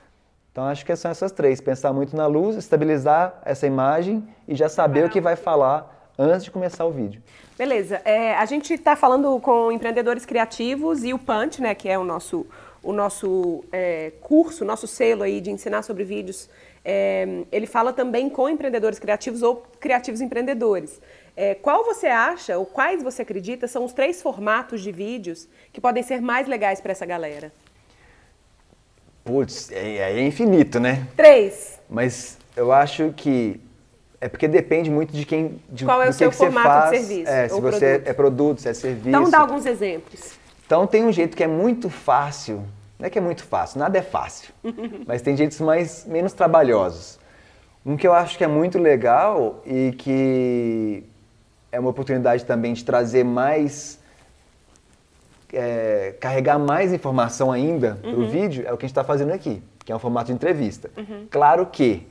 Speaker 2: Então acho que são essas três: pensar muito na luz, estabilizar essa imagem e já saber o que vai falar antes de começar o vídeo.
Speaker 1: Beleza. É, a gente está falando com empreendedores criativos e o Punch, né, que é o nosso, o nosso é, curso, nosso selo aí de ensinar sobre vídeos. É, ele fala também com empreendedores criativos ou criativos empreendedores. É, qual você acha, ou quais você acredita, são os três formatos de vídeos que podem ser mais legais para essa galera?
Speaker 2: Putz, é, é infinito, né?
Speaker 1: Três.
Speaker 2: Mas eu acho que é porque depende muito de quem. De,
Speaker 1: Qual é o seu formato de serviço?
Speaker 2: É, se você produto. é produto, se é serviço.
Speaker 1: Então dá alguns exemplos.
Speaker 2: Então tem um jeito que é muito fácil. Não é que é muito fácil, nada é fácil. mas tem jeitos mais menos trabalhosos. Um que eu acho que é muito legal e que é uma oportunidade também de trazer mais. É, carregar mais informação ainda uhum. para o vídeo é o que a gente está fazendo aqui, que é um formato de entrevista. Uhum. Claro que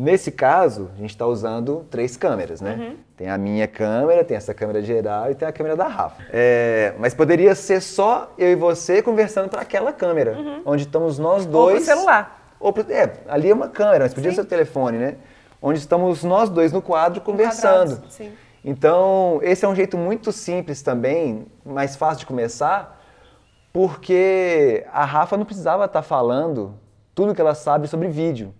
Speaker 2: Nesse caso, a gente está usando três câmeras, né? Uhum. Tem a minha câmera, tem essa câmera geral e tem a câmera da Rafa. É, mas poderia ser só eu e você conversando para aquela câmera, uhum. onde estamos nós dois.
Speaker 1: Ou pro celular.
Speaker 2: Ou pro, é, ali é uma câmera, mas podia Sim. ser o telefone, né? Onde estamos nós dois no quadro conversando. Sim. Então, esse é um jeito muito simples também, mais fácil de começar, porque a Rafa não precisava estar tá falando tudo que ela sabe sobre vídeo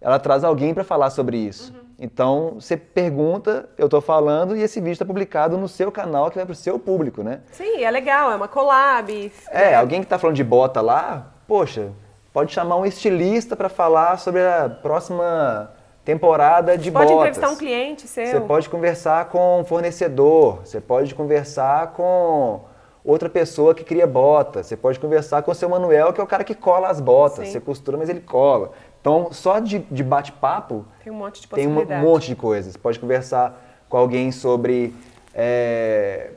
Speaker 2: ela traz alguém para falar sobre isso. Uhum. Então, você pergunta, eu estou falando e esse vídeo está publicado no seu canal que vai para o seu público, né?
Speaker 1: Sim, é legal, é uma collab.
Speaker 2: É, alguém que está falando de bota lá, poxa, pode chamar um estilista para falar sobre a próxima temporada de
Speaker 1: pode
Speaker 2: botas.
Speaker 1: Pode entrevistar um cliente seu.
Speaker 2: Você pode conversar com um fornecedor, você pode conversar com outra pessoa que cria bota, você pode conversar com o seu Manuel, que é o cara que cola as botas, Sim. você costura, mas ele cola. Então, só de, de bate-papo,
Speaker 1: tem um monte de
Speaker 2: Tem um monte de coisas. Pode conversar com alguém sobre. É,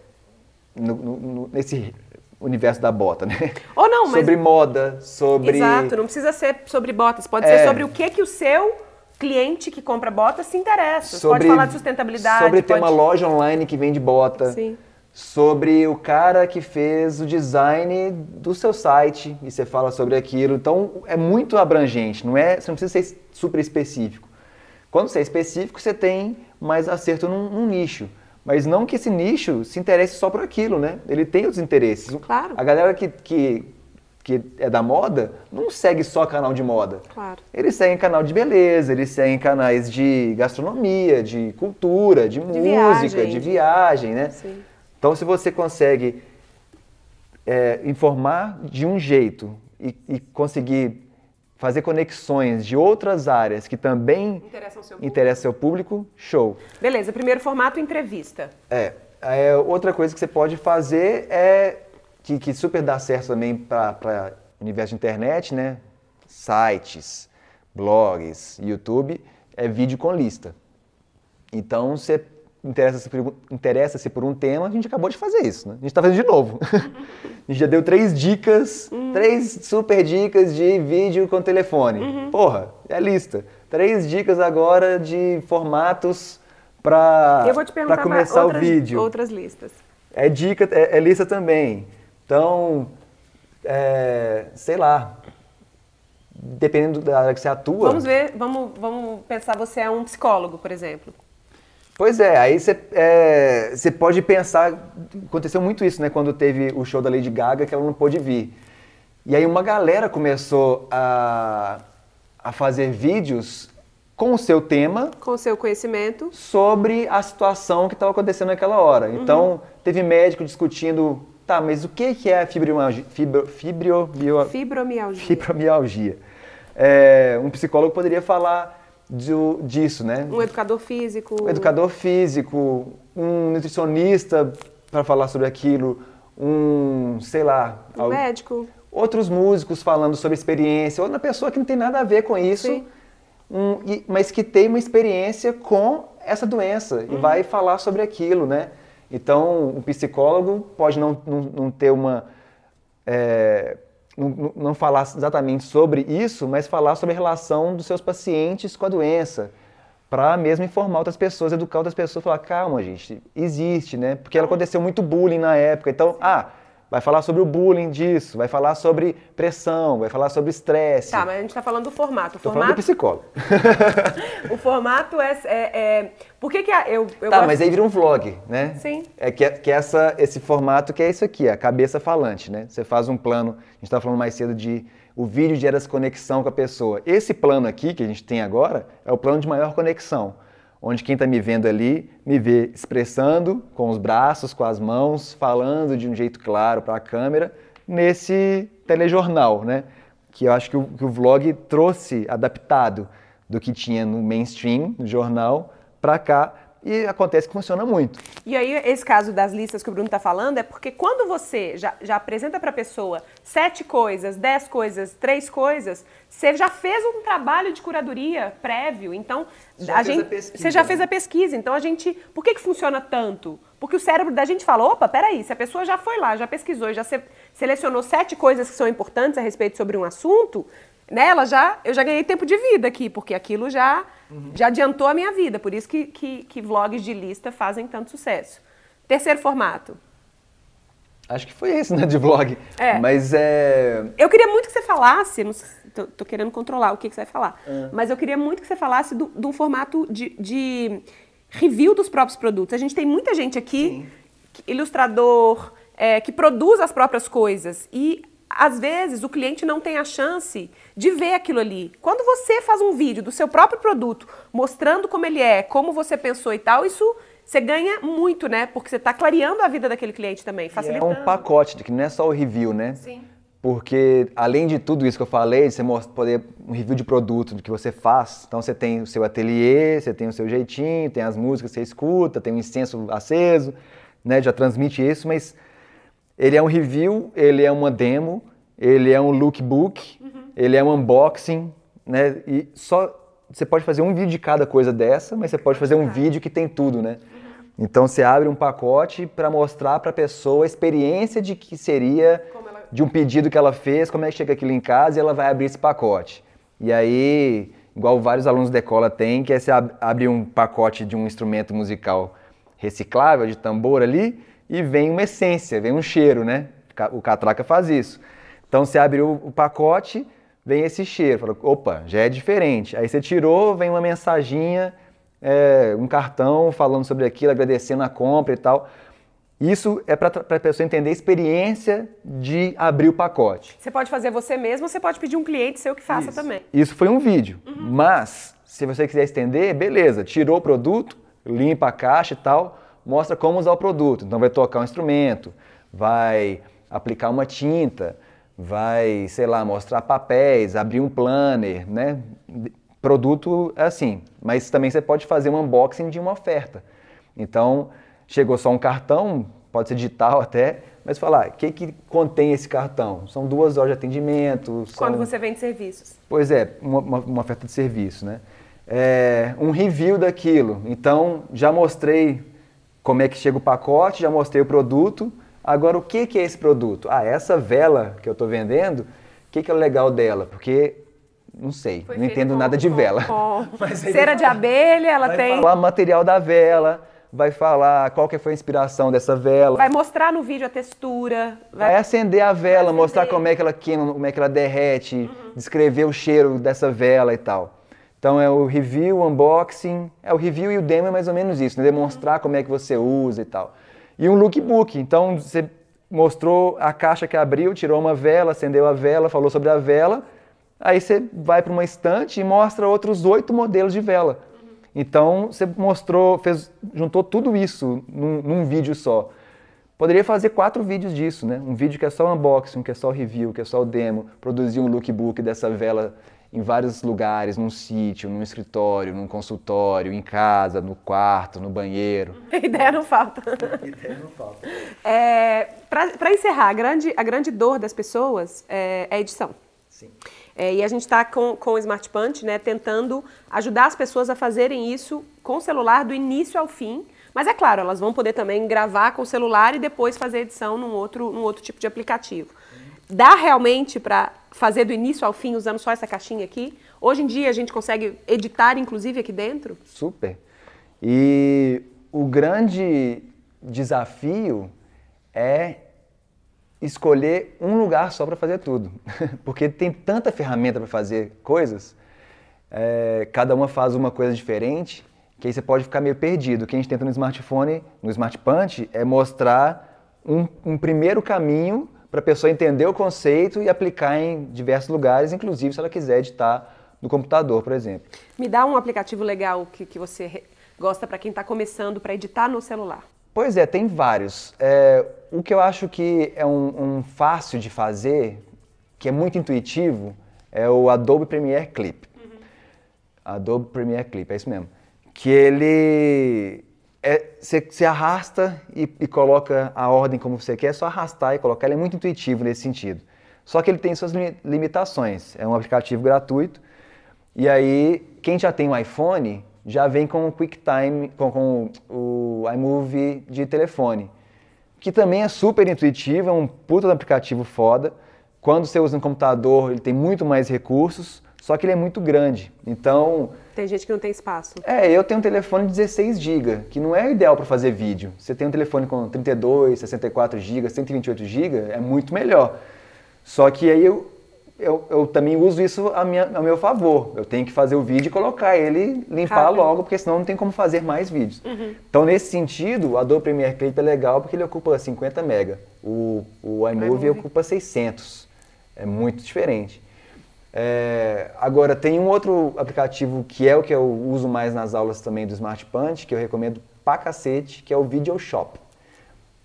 Speaker 2: no, no, nesse universo da bota, né?
Speaker 1: Ou não, mas...
Speaker 2: Sobre moda, sobre...
Speaker 1: Exato, não precisa ser sobre botas, pode
Speaker 2: É.
Speaker 1: ser sobre o que que o seu cliente que compra botas se interessa.
Speaker 2: sobre
Speaker 1: pode falar de sustentabilidade,
Speaker 2: Sobre ter
Speaker 1: pode...
Speaker 2: uma loja online que vende bota.
Speaker 1: Sim.
Speaker 2: Sobre o cara que fez o design do seu site e você fala sobre aquilo. Então é muito abrangente, não é? Você não precisa ser super específico. Quando você é específico, você tem mais acerto num, num nicho. Mas não que esse nicho se interesse só por aquilo, né? Ele tem outros interesses.
Speaker 1: Claro.
Speaker 2: A galera que, que, que é da moda não segue só canal de moda.
Speaker 1: Claro.
Speaker 2: Eles seguem canal de beleza, eles seguem canais de gastronomia, de cultura, de, música,
Speaker 1: viagem.
Speaker 2: de viagem, né?
Speaker 1: Sim.
Speaker 2: Então, se você consegue é, informar de um jeito e, e conseguir fazer conexões de outras áreas que também
Speaker 1: Interessam ao seu público.
Speaker 2: interessam seu público, show.
Speaker 1: Beleza, primeiro formato, entrevista.
Speaker 2: É, é, outra coisa que você pode fazer é que, que super dá certo também para o universo de internet, né? Sites, blogs, YouTube, é vídeo com lista. Então você interessa-se por, interessa por um tema, a gente acabou de fazer isso, né? A gente está fazendo de novo. a gente já deu três dicas, três super dicas de vídeo com telefone. Porra, é lista. Três dicas agora de formatos para começar
Speaker 1: outras,
Speaker 2: o vídeo.
Speaker 1: outras listas.
Speaker 2: É dica, é, é lista também. Então, é, sei lá, dependendo da área que você atua.
Speaker 1: Vamos ver, vamos, vamos pensar, você é um psicólogo, por exemplo.
Speaker 2: Pois é, aí você, é, pode pensar, aconteceu muito isso, né, quando teve o show da Lady Gaga, que ela não pôde vir. E aí uma galera começou a, a fazer vídeos com o seu tema
Speaker 1: Com o seu conhecimento.
Speaker 2: sobre a situação que estava acontecendo naquela hora. Então, teve médico discutindo, tá, mas o que é a fibromialgia? Fibro,
Speaker 1: Fibromialgia.
Speaker 2: fibromialgia? É, um psicólogo poderia falar do- disso, né?
Speaker 1: Um educador físico.
Speaker 2: Um educador físico, um nutricionista para falar sobre aquilo, um, sei lá,
Speaker 1: Um
Speaker 2: al-
Speaker 1: médico.
Speaker 2: outros músicos falando sobre experiência, outra pessoa que não tem nada a ver com isso, um, e- mas que tem uma experiência com essa doença
Speaker 1: Uhum.
Speaker 2: e vai falar sobre aquilo, né? Então, um psicólogo pode não, não, não ter uma. é, não, não- falar exatamente sobre isso, mas falar sobre a relação dos seus pacientes com a doença. Para mesmo informar outras pessoas, educar outras pessoas, falar, calma, gente, existe, né? Porque
Speaker 1: Uhum.
Speaker 2: aconteceu muito bullying na época. Então, ah, vai falar sobre o bullying disso, vai falar sobre pressão, vai falar sobre estresse.
Speaker 1: Tá, mas a gente tá falando do formato. O
Speaker 2: Tô falando do
Speaker 1: formato,
Speaker 2: psicólogo.
Speaker 1: o formato é, é- é- Por que que a- eu, eu
Speaker 2: tá,
Speaker 1: gosto-
Speaker 2: mas aí vira um vlog, né?
Speaker 1: Sim.
Speaker 2: É que, que essa, esse formato que é isso aqui, a cabeça falante, né? Você faz um plano, a gente estava falando mais cedo de o vídeo gera essa conexão com a pessoa. Esse plano aqui que a gente tem agora é o plano de maior conexão, onde quem está me vendo ali me vê expressando com os braços, com as mãos, falando de um jeito claro para a câmera, nesse telejornal, né? Que eu acho que o, que o vlog trouxe adaptado do que tinha no mainstream, no jornal, para cá. E acontece que funciona muito.
Speaker 1: E aí, esse caso das listas que o Bruno está falando é porque quando você já, já apresenta para a pessoa sete coisas, dez coisas, três coisas, você já fez um trabalho de curadoria prévio. Então,
Speaker 2: Já
Speaker 1: a
Speaker 2: fez a
Speaker 1: gente,
Speaker 2: pesquisa,
Speaker 1: você já
Speaker 2: né?
Speaker 1: fez a pesquisa. Então, a gente. Por que, que funciona tanto? Porque o cérebro da gente fala: opa, peraí, se a pessoa já foi lá, já pesquisou, já se- selecionou sete coisas que são importantes a respeito sobre um assunto, né, ela já, eu já ganhei tempo de vida aqui, porque aquilo já,
Speaker 2: Uhum.
Speaker 1: já adiantou a minha vida. Por isso que, que, que vlogs de lista fazem tanto sucesso. Terceiro formato.
Speaker 2: Acho que foi esse, né, de vlog.
Speaker 1: É.
Speaker 2: Mas é.
Speaker 1: Eu queria muito que você falasse, não sei, tô, tô querendo controlar o que, que você vai falar,
Speaker 2: É.
Speaker 1: mas eu queria muito que você falasse do- de um formato de, de review dos próprios produtos. A gente tem muita gente aqui, que- ilustrador, é, que produz as próprias coisas e às vezes o cliente não tem a chance de ver aquilo ali. Quando você faz um vídeo do seu próprio produto, mostrando como ele é, como você pensou e tal, isso você ganha muito, né? Porque você está clareando a vida daquele cliente também,
Speaker 2: É
Speaker 1: facilitando.
Speaker 2: um pacote, que não é só o review, né?
Speaker 1: Sim.
Speaker 2: Porque além de tudo isso que eu falei, de você mostra, poder um review de produto do que você faz, então você tem o seu ateliê, você tem o seu jeitinho, tem as músicas que você escuta, tem um incenso aceso, né? Já transmite isso, mas ele é um review, ele é uma demo, ele é um lookbook, ele é um unboxing, né? E só você pode fazer um vídeo de cada coisa dessa, mas você pode fazer um vídeo que tem tudo, né? Então você abre um pacote para mostrar para a pessoa a experiência de que seria
Speaker 1: ela...
Speaker 2: de um pedido que ela fez, como é que chega aquilo em casa e ela vai abrir esse pacote. E aí, igual vários alunos da escola têm, que é você abre um pacote de um instrumento musical reciclável, de tambor ali, e vem uma essência, vem um cheiro, né? O catraca faz isso. Então você abre o pacote, vem esse cheiro, fala, opa, já é diferente. Aí você tirou, vem uma mensaginha é, um cartão falando sobre aquilo, agradecendo a compra e tal. Isso é para a pessoa entender a experiência de abrir o pacote.
Speaker 1: Você pode fazer você mesmo, você pode pedir um cliente seu que faça
Speaker 2: Isso.
Speaker 1: também.
Speaker 2: Isso foi um vídeo. Uhum. Mas, se você quiser estender, beleza, tirou o produto, limpa a caixa e tal, mostra como usar o produto. Então vai tocar um instrumento, vai aplicar uma tinta, vai, sei lá, mostrar papéis, abrir um planner, né? Produto é assim, mas também você pode fazer um unboxing de uma oferta. Então, chegou só um cartão, pode ser digital até, mas falar, o que, que contém esse cartão? São duas horas de atendimento. São...
Speaker 1: Quando você vende serviços.
Speaker 2: Pois é, uma, uma, uma oferta de serviço, né? É, um review daquilo. Então, já mostrei como é que chega o pacote, já mostrei o produto. Agora, o que, que é esse produto? Ah, essa vela que eu estou vendendo, o que, que é o legal dela? Porque não sei, Foi não entendo com, nada de vela.
Speaker 1: Com cera de abelha, ela
Speaker 2: vai
Speaker 1: tem.
Speaker 2: Vai falar material da vela, vai falar qual que foi a inspiração dessa vela.
Speaker 1: Vai mostrar no vídeo a textura.
Speaker 2: Vai, vai acender a vela, acender. mostrar como é que ela queima, como é que ela derrete, uhum. descrever o cheiro dessa vela e tal. Então é o review, o unboxing, é o review e o demo é mais ou menos isso, né? demonstrar como é que você usa e tal. E um lookbook, então você mostrou a caixa que abriu, tirou uma vela, acendeu a vela, falou sobre a vela Aí você vai para uma estante e mostra outros oito modelos de vela. Então você mostrou, fez, juntou tudo isso num, num, vídeo só. Poderia fazer quatro vídeos disso, né? Um vídeo que é só unboxing, que é só review, que é só o demo, produzir um lookbook dessa vela em vários lugares, num sítio, num escritório, num consultório, em casa, no quarto, no banheiro.
Speaker 1: Ideia não falta.
Speaker 2: Ideia não falta.
Speaker 1: É, Para encerrar, a grande, a grande dor das pessoas é, é a edição.
Speaker 2: Sim.
Speaker 1: É, e a gente está com, com o Smart Punch, né, tentando ajudar as pessoas a fazerem isso com o celular do início ao fim. Mas é claro, elas vão poder também gravar com o celular e depois fazer edição num outro, num outro tipo de aplicativo. Dá realmente para fazer do início ao fim usando só essa caixinha aqui? Hoje em dia a gente consegue editar, inclusive, aqui dentro?
Speaker 2: Super. E o grande desafio é escolher um lugar só para fazer tudo. Porque tem tanta ferramenta para fazer coisas, é, cada uma faz uma coisa diferente, que aí você pode ficar meio perdido. O que a gente tenta no smartphone, no Smart Punch, é mostrar um, um primeiro caminho para a pessoa entender o conceito e aplicar em diversos lugares, inclusive se ela quiser editar no computador, por exemplo.
Speaker 1: Me dá um aplicativo legal que, que você gosta para quem está começando para editar no celular.
Speaker 2: Pois é, tem vários. É, o que eu acho que é um, um, fácil de fazer, que é muito intuitivo, é o Adobe Premiere Clip. Uhum. Adobe Premiere Clip, é isso mesmo. Que ele você é, arrasta e, e, coloca a ordem como você quer, é só arrastar e colocar. Ele é muito intuitivo nesse sentido. Só que ele tem suas limitações. É um aplicativo gratuito. E aí, quem já tem um iPhone já vem com o QuickTime, com, com o iMovie de telefone, que também é super intuitivo, é um puta aplicativo foda. Quando você usa no computador, ele tem muito mais recursos, só que ele é muito grande. Então.
Speaker 1: Tem gente que não tem espaço.
Speaker 2: É, eu tenho um telefone de 16 GB, que não é ideal para fazer vídeo. Você tem um telefone com 32, 64 GB, 128 GB, é muito melhor. Só que aí eu, eu, eu também uso isso a, minha, a meu favor. Eu tenho que fazer o vídeo e colocar ele, limpar Rápido. logo, porque senão não tem como fazer mais vídeos. Uhum. Então, nesse sentido, o Adobe Premiere Clip é legal porque ele ocupa 50 MB. O, o iMovie ocupa 600. É muito diferente. É, agora, tem um outro aplicativo que é o que eu uso mais nas aulas também do Smart Punch, que eu recomendo pra cacete, que é o Video Shop.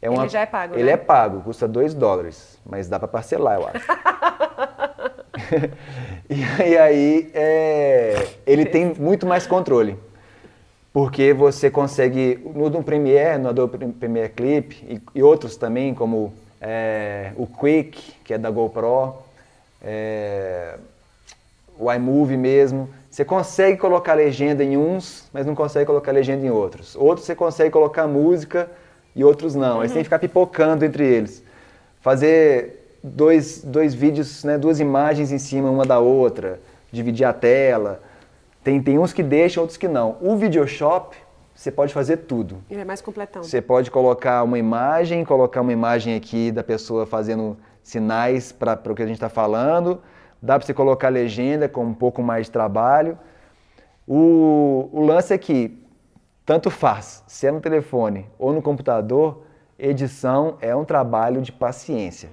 Speaker 1: É uma, ele já é pago,
Speaker 2: Ele
Speaker 1: né?
Speaker 2: é pago, custa 2 dólares, mas dá para parcelar, eu acho. e, aí é, ele tem muito mais controle. Porque você consegue, no Premiere, no Adobe Premiere Clip e, e outros também, como é, o Quick, que é da GoPro, é, o iMovie mesmo, Você consegue colocar legenda em uns, mas não consegue colocar legenda em outros. Outros você consegue colocar música e outros não. Uhum. Aí você tem que ficar pipocando entre eles. Fazer dois, dois vídeos, né, duas imagens em cima uma da outra, dividir a tela. Tem, tem uns que deixam, outros que não. O Videoshop, você pode fazer tudo.
Speaker 1: Ele é mais completão.
Speaker 2: Você pode colocar uma imagem, colocar uma imagem aqui da pessoa fazendo sinais para o que a gente está falando. Dá para você colocar legenda com um pouco mais de trabalho. O, o lance é que tanto faz, se é no telefone ou no computador, edição é um trabalho de paciência.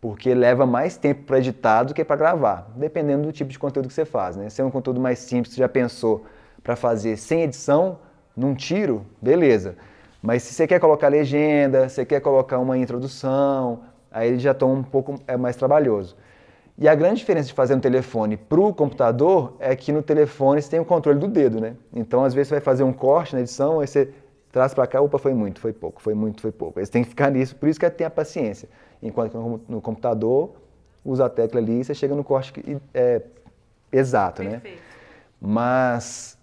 Speaker 2: Porque leva mais tempo para editar do que para gravar, dependendo do tipo de conteúdo que você faz. Né? Se é um conteúdo mais simples, você já pensou para fazer sem edição, num tiro, beleza. Mas se você quer colocar legenda, você quer colocar uma introdução, aí ele já toma um pouco é mais trabalhoso. E a grande diferença de fazer no telefone para o computador é que no telefone você tem o controle do dedo, né? Então, às vezes, você vai fazer um corte na edição, aí você traz para cá, opa, foi muito, foi pouco, foi muito, foi pouco. Aí você tem que ficar nisso, por isso que é ter a paciência. Enquanto que no computador, usa a tecla ali e você chega no corte é, exato, né? Perfeito. né? Mas,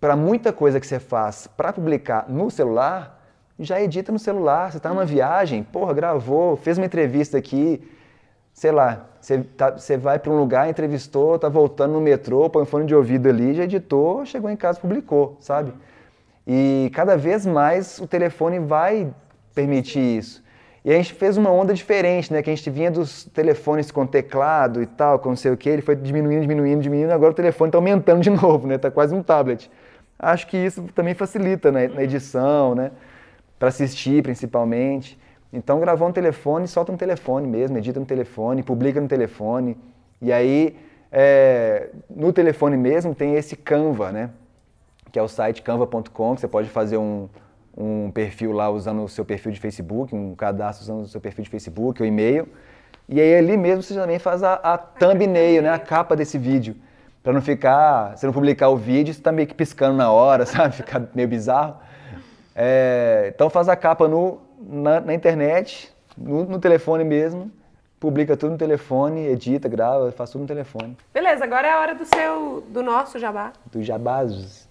Speaker 2: para muita coisa que você faz para publicar no celular, já edita no celular. Você está numa viagem, porra, gravou, fez uma entrevista aqui, sei lá, você, tá, vai para um lugar, entrevistou, tá voltando no metrô, põe um fone de ouvido ali, já editou, chegou em casa, publicou, sabe? E cada vez mais o telefone vai permitir isso. E a gente fez uma onda diferente, né? Que a gente vinha dos telefones com teclado e tal, com não sei o que, ele foi diminuindo, diminuindo, diminuindo, agora o telefone está aumentando de novo, né? Tá quase um tablet. Acho que isso também facilita né? na edição, né? Para assistir, principalmente. Então, gravou no telefone, solta no telefone mesmo, edita no telefone, publica no telefone. E aí, é, no telefone mesmo, tem esse Canva, né? Que é o site canva.com, que você pode fazer um, um perfil lá usando o seu perfil de Facebook, um cadastro usando o seu perfil de Facebook, o e-mail. E aí, ali mesmo, você também faz a, a thumbnail, né? A capa desse vídeo. Para não ficar, se não publicar o vídeo, você tá meio que piscando na hora, sabe? Fica meio bizarro. É, então, faz a capa no, na, na internet, no, no, telefone mesmo, publica tudo no telefone, edita, grava, faz tudo no telefone.
Speaker 1: Beleza, agora é a hora do seu, do nosso jabá.
Speaker 2: Do jabazos.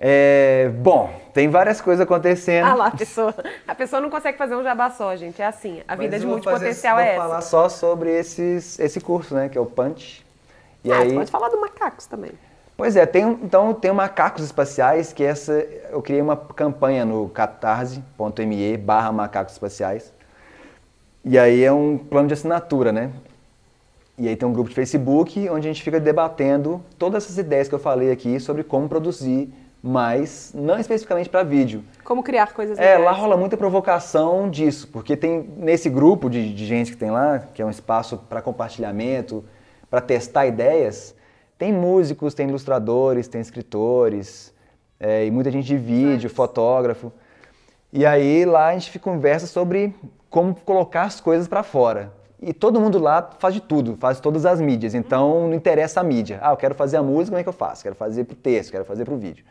Speaker 2: É, bom, tem várias coisas acontecendo.
Speaker 1: Ah lá, a pessoa, a pessoa não consegue fazer um jabá só, gente. É assim, a vida Mas de multipotencial fazer, é essa.
Speaker 2: Vou falar só sobre esses, esse curso, né, que é o Punch.
Speaker 1: E ah, aí... pode falar do Macacos também.
Speaker 2: Pois é, tem, então tem Macacos Espaciais, que essa eu criei uma campanha no catarse.me barra macacos espaciais. E aí é um plano de assinatura, né? E aí tem um grupo de Facebook onde a gente fica debatendo todas essas ideias que eu falei aqui sobre como produzir mais, não especificamente para vídeo.
Speaker 1: Como criar coisas
Speaker 2: É, lá rola muita provocação disso, porque tem nesse grupo de, de gente que tem lá, que é um espaço para compartilhamento, para testar ideias, tem músicos, tem ilustradores, tem escritores, é, e muita gente de vídeo, fotógrafo. E aí lá a gente conversa sobre como colocar as coisas para fora. E todo mundo lá faz de tudo, faz todas as mídias. Então não interessa a mídia. Ah, eu quero fazer a música, como é que eu faço? Quero fazer pro texto, quero fazer pro vídeo.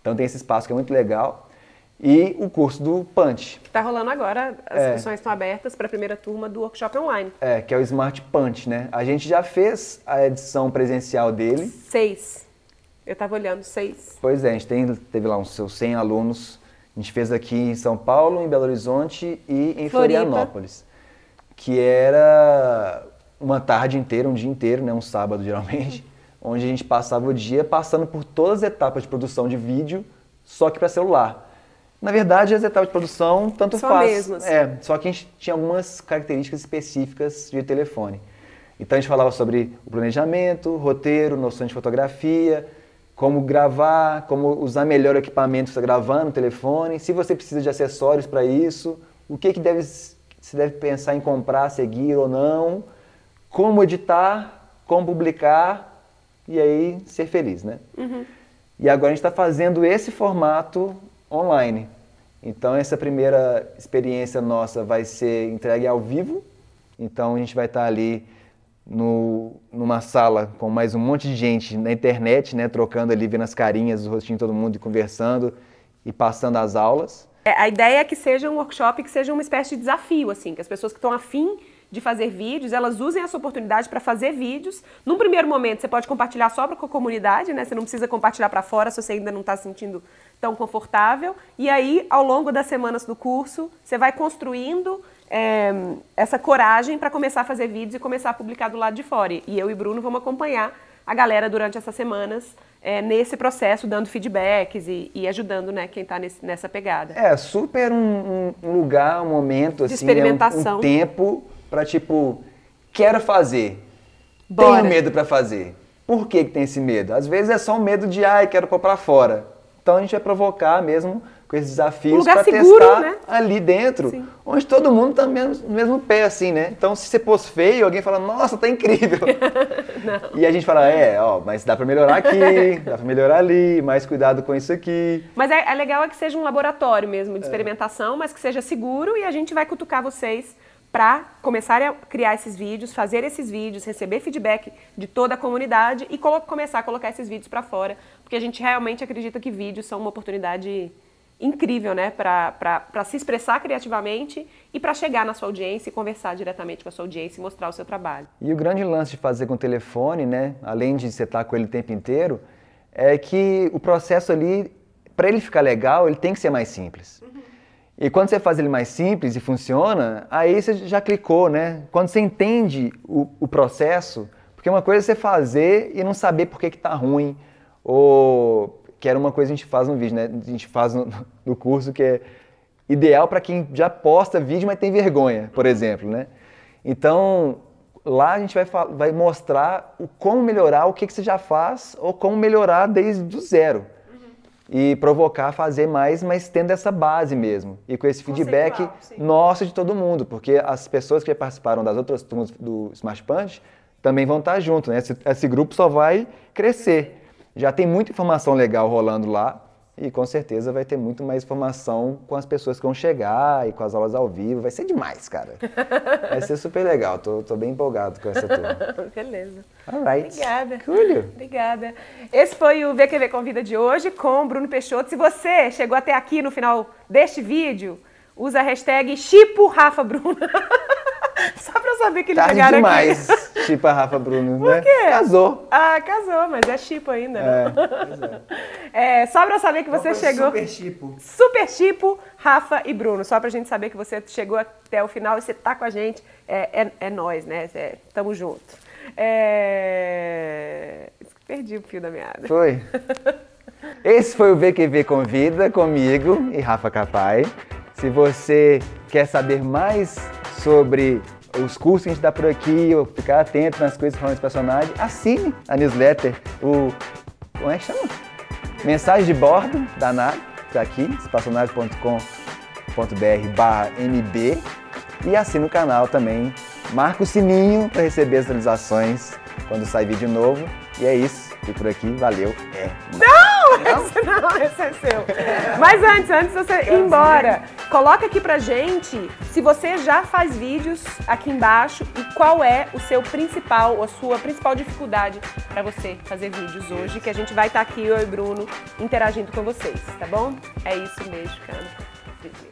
Speaker 2: Então tem esse espaço que é muito legal e o curso do Punch.
Speaker 1: Que está rolando agora, as é. inscrições estão abertas para a primeira turma do workshop online.
Speaker 2: É, que é o Smart Punch, né? A gente já fez a edição presencial dele.
Speaker 1: Seis. Eu estava olhando, seis.
Speaker 2: Pois é, a gente tem, teve lá uns seus 100 alunos. A gente fez aqui em São Paulo, em Belo Horizonte e em Floripa. Florianópolis. Que era uma tarde inteira, um dia inteiro, né? Um sábado geralmente. onde a gente passava o dia passando por todas as etapas de produção de vídeo, só que para celular. Na verdade, as etapas de produção tanto São faz. Mesmas. É, só que a gente tinha algumas características específicas de telefone. Então a gente falava sobre o planejamento, roteiro, noções de fotografia, como gravar, como usar melhor o equipamento que você está gravando no telefone, se você precisa de acessórios para isso, o que, que deve, se deve pensar em comprar, seguir ou não, como editar, como publicar e aí ser feliz, né? Uhum. E agora a gente está fazendo esse formato online. Então essa primeira experiência nossa vai ser entregue ao vivo. Então a gente vai estar ali no, numa sala com mais um monte de gente na internet, né, trocando ali, vendo as carinhas, os rostinhos de todo mundo e conversando e passando as aulas.
Speaker 1: É, a ideia é que seja um workshop que seja uma espécie de desafio, assim, que as pessoas que estão afim de fazer vídeos, elas usem essa oportunidade para fazer vídeos. Num primeiro momento, você pode compartilhar só com a comunidade, né? Você não precisa compartilhar para fora se você ainda não está se sentindo tão confortável. E aí, ao longo das semanas do curso, você vai construindo é, essa coragem para começar a fazer vídeos e começar a publicar do lado de fora. E eu e Bruno vamos acompanhar a galera durante essas semanas é, nesse processo, dando feedbacks e, e ajudando né, quem está nessa pegada.
Speaker 2: É, super um, um lugar, um momento,
Speaker 1: de assim, experimentação.
Speaker 2: Né, um, um tempo para tipo, quero fazer, Bora. tenho medo para fazer. Por que, que tem esse medo? Às vezes é só um medo de, ai, quero pôr para fora. Então a gente vai provocar mesmo com esses desafios
Speaker 1: para
Speaker 2: testar
Speaker 1: né?
Speaker 2: ali dentro, Sim. onde todo mundo está no mesmo, mesmo pé, assim, né? Então, se você pôs feio, alguém fala, nossa, tá incrível. e a gente fala, é, ó, mas dá para melhorar aqui, dá para melhorar ali, mais cuidado com isso aqui.
Speaker 1: Mas é, é legal é que seja um laboratório mesmo de é. experimentação, é. mas que seja seguro e a gente vai cutucar vocês para começar a criar esses vídeos, fazer esses vídeos, receber feedback de toda a comunidade e começar a colocar esses vídeos para fora, porque a gente realmente acredita que vídeos são uma oportunidade incrível, né, para se expressar criativamente e para chegar na sua audiência e conversar diretamente com a sua audiência e mostrar o seu trabalho.
Speaker 2: E o grande lance de fazer com o telefone, né, além de você estar com ele o tempo inteiro, é que o processo ali, para ele ficar legal, ele tem que ser mais simples. Uhum. E quando você faz ele mais simples e funciona, aí você já clicou, né? Quando você entende o, o processo, porque uma coisa é você fazer e não saber por que está ruim, ou que era uma coisa que a gente faz no vídeo, né? A gente faz no, no curso que é ideal para quem já posta vídeo, mas tem vergonha, por exemplo, né? Então, lá a gente vai, vai mostrar o como melhorar o que, que você já faz ou como melhorar desde o zero. Uhum. E provocar fazer mais, mas tendo essa base mesmo. E com esse feedback nosso de todo mundo, porque as pessoas que participaram das outras turmas do Smart Punch também vão estar junto, né? Esse, esse grupo só vai crescer. Já tem muita informação legal rolando lá e com certeza vai ter muito mais informação com as pessoas que vão chegar e com as aulas ao vivo. Vai ser demais, cara. Vai ser super legal. Tô, tô bem empolgado com essa turma.
Speaker 1: Beleza.
Speaker 2: Alright.
Speaker 1: Obrigada.
Speaker 2: Cool.
Speaker 1: Obrigada. Esse foi o VQV Convida de hoje com Bruno Peixoto. Se você chegou até aqui no final deste vídeo, usa a hashtag ChipoRafaBruno. Só pra saber que eles
Speaker 2: Tarde
Speaker 1: chegaram
Speaker 2: demais,
Speaker 1: aqui.
Speaker 2: Chipa Rafa Bruno,
Speaker 1: Por
Speaker 2: né?
Speaker 1: quê?
Speaker 2: Casou.
Speaker 1: Ah, casou, mas é chipo ainda, né? É, é. só pra saber que você chegou...
Speaker 2: Super chipo.
Speaker 1: Super chipo, Rafa e Bruno. Só pra gente saber que você chegou até o final e você tá com a gente. É, é, é nós, né? É, tamo junto. É... Perdi o fio da meada.
Speaker 2: Foi. Esse foi o VQV Convida comigo e Rafa Capai. Se você quer saber mais sobre os cursos que a gente dá por aqui, ou ficar atento nas coisas que falam desse personagem, assine a newsletter, o. Como é que chama? Mensagem de bordo da NAB, está aqui, espaçonave.com.br MB. E assine o canal também. Marca o sininho para receber as atualizações quando sai vídeo novo. E é isso. Fico por aqui. Valeu. É.
Speaker 1: Não! Não? Esse não, esse é seu. Mas antes, antes de você ir embora, coloca aqui pra gente se você já faz vídeos aqui embaixo e qual é o seu principal, a sua principal dificuldade para você fazer vídeos hoje, que a gente vai estar tá aqui, eu e Bruno, interagindo com vocês, tá bom? É isso, beijo, cara.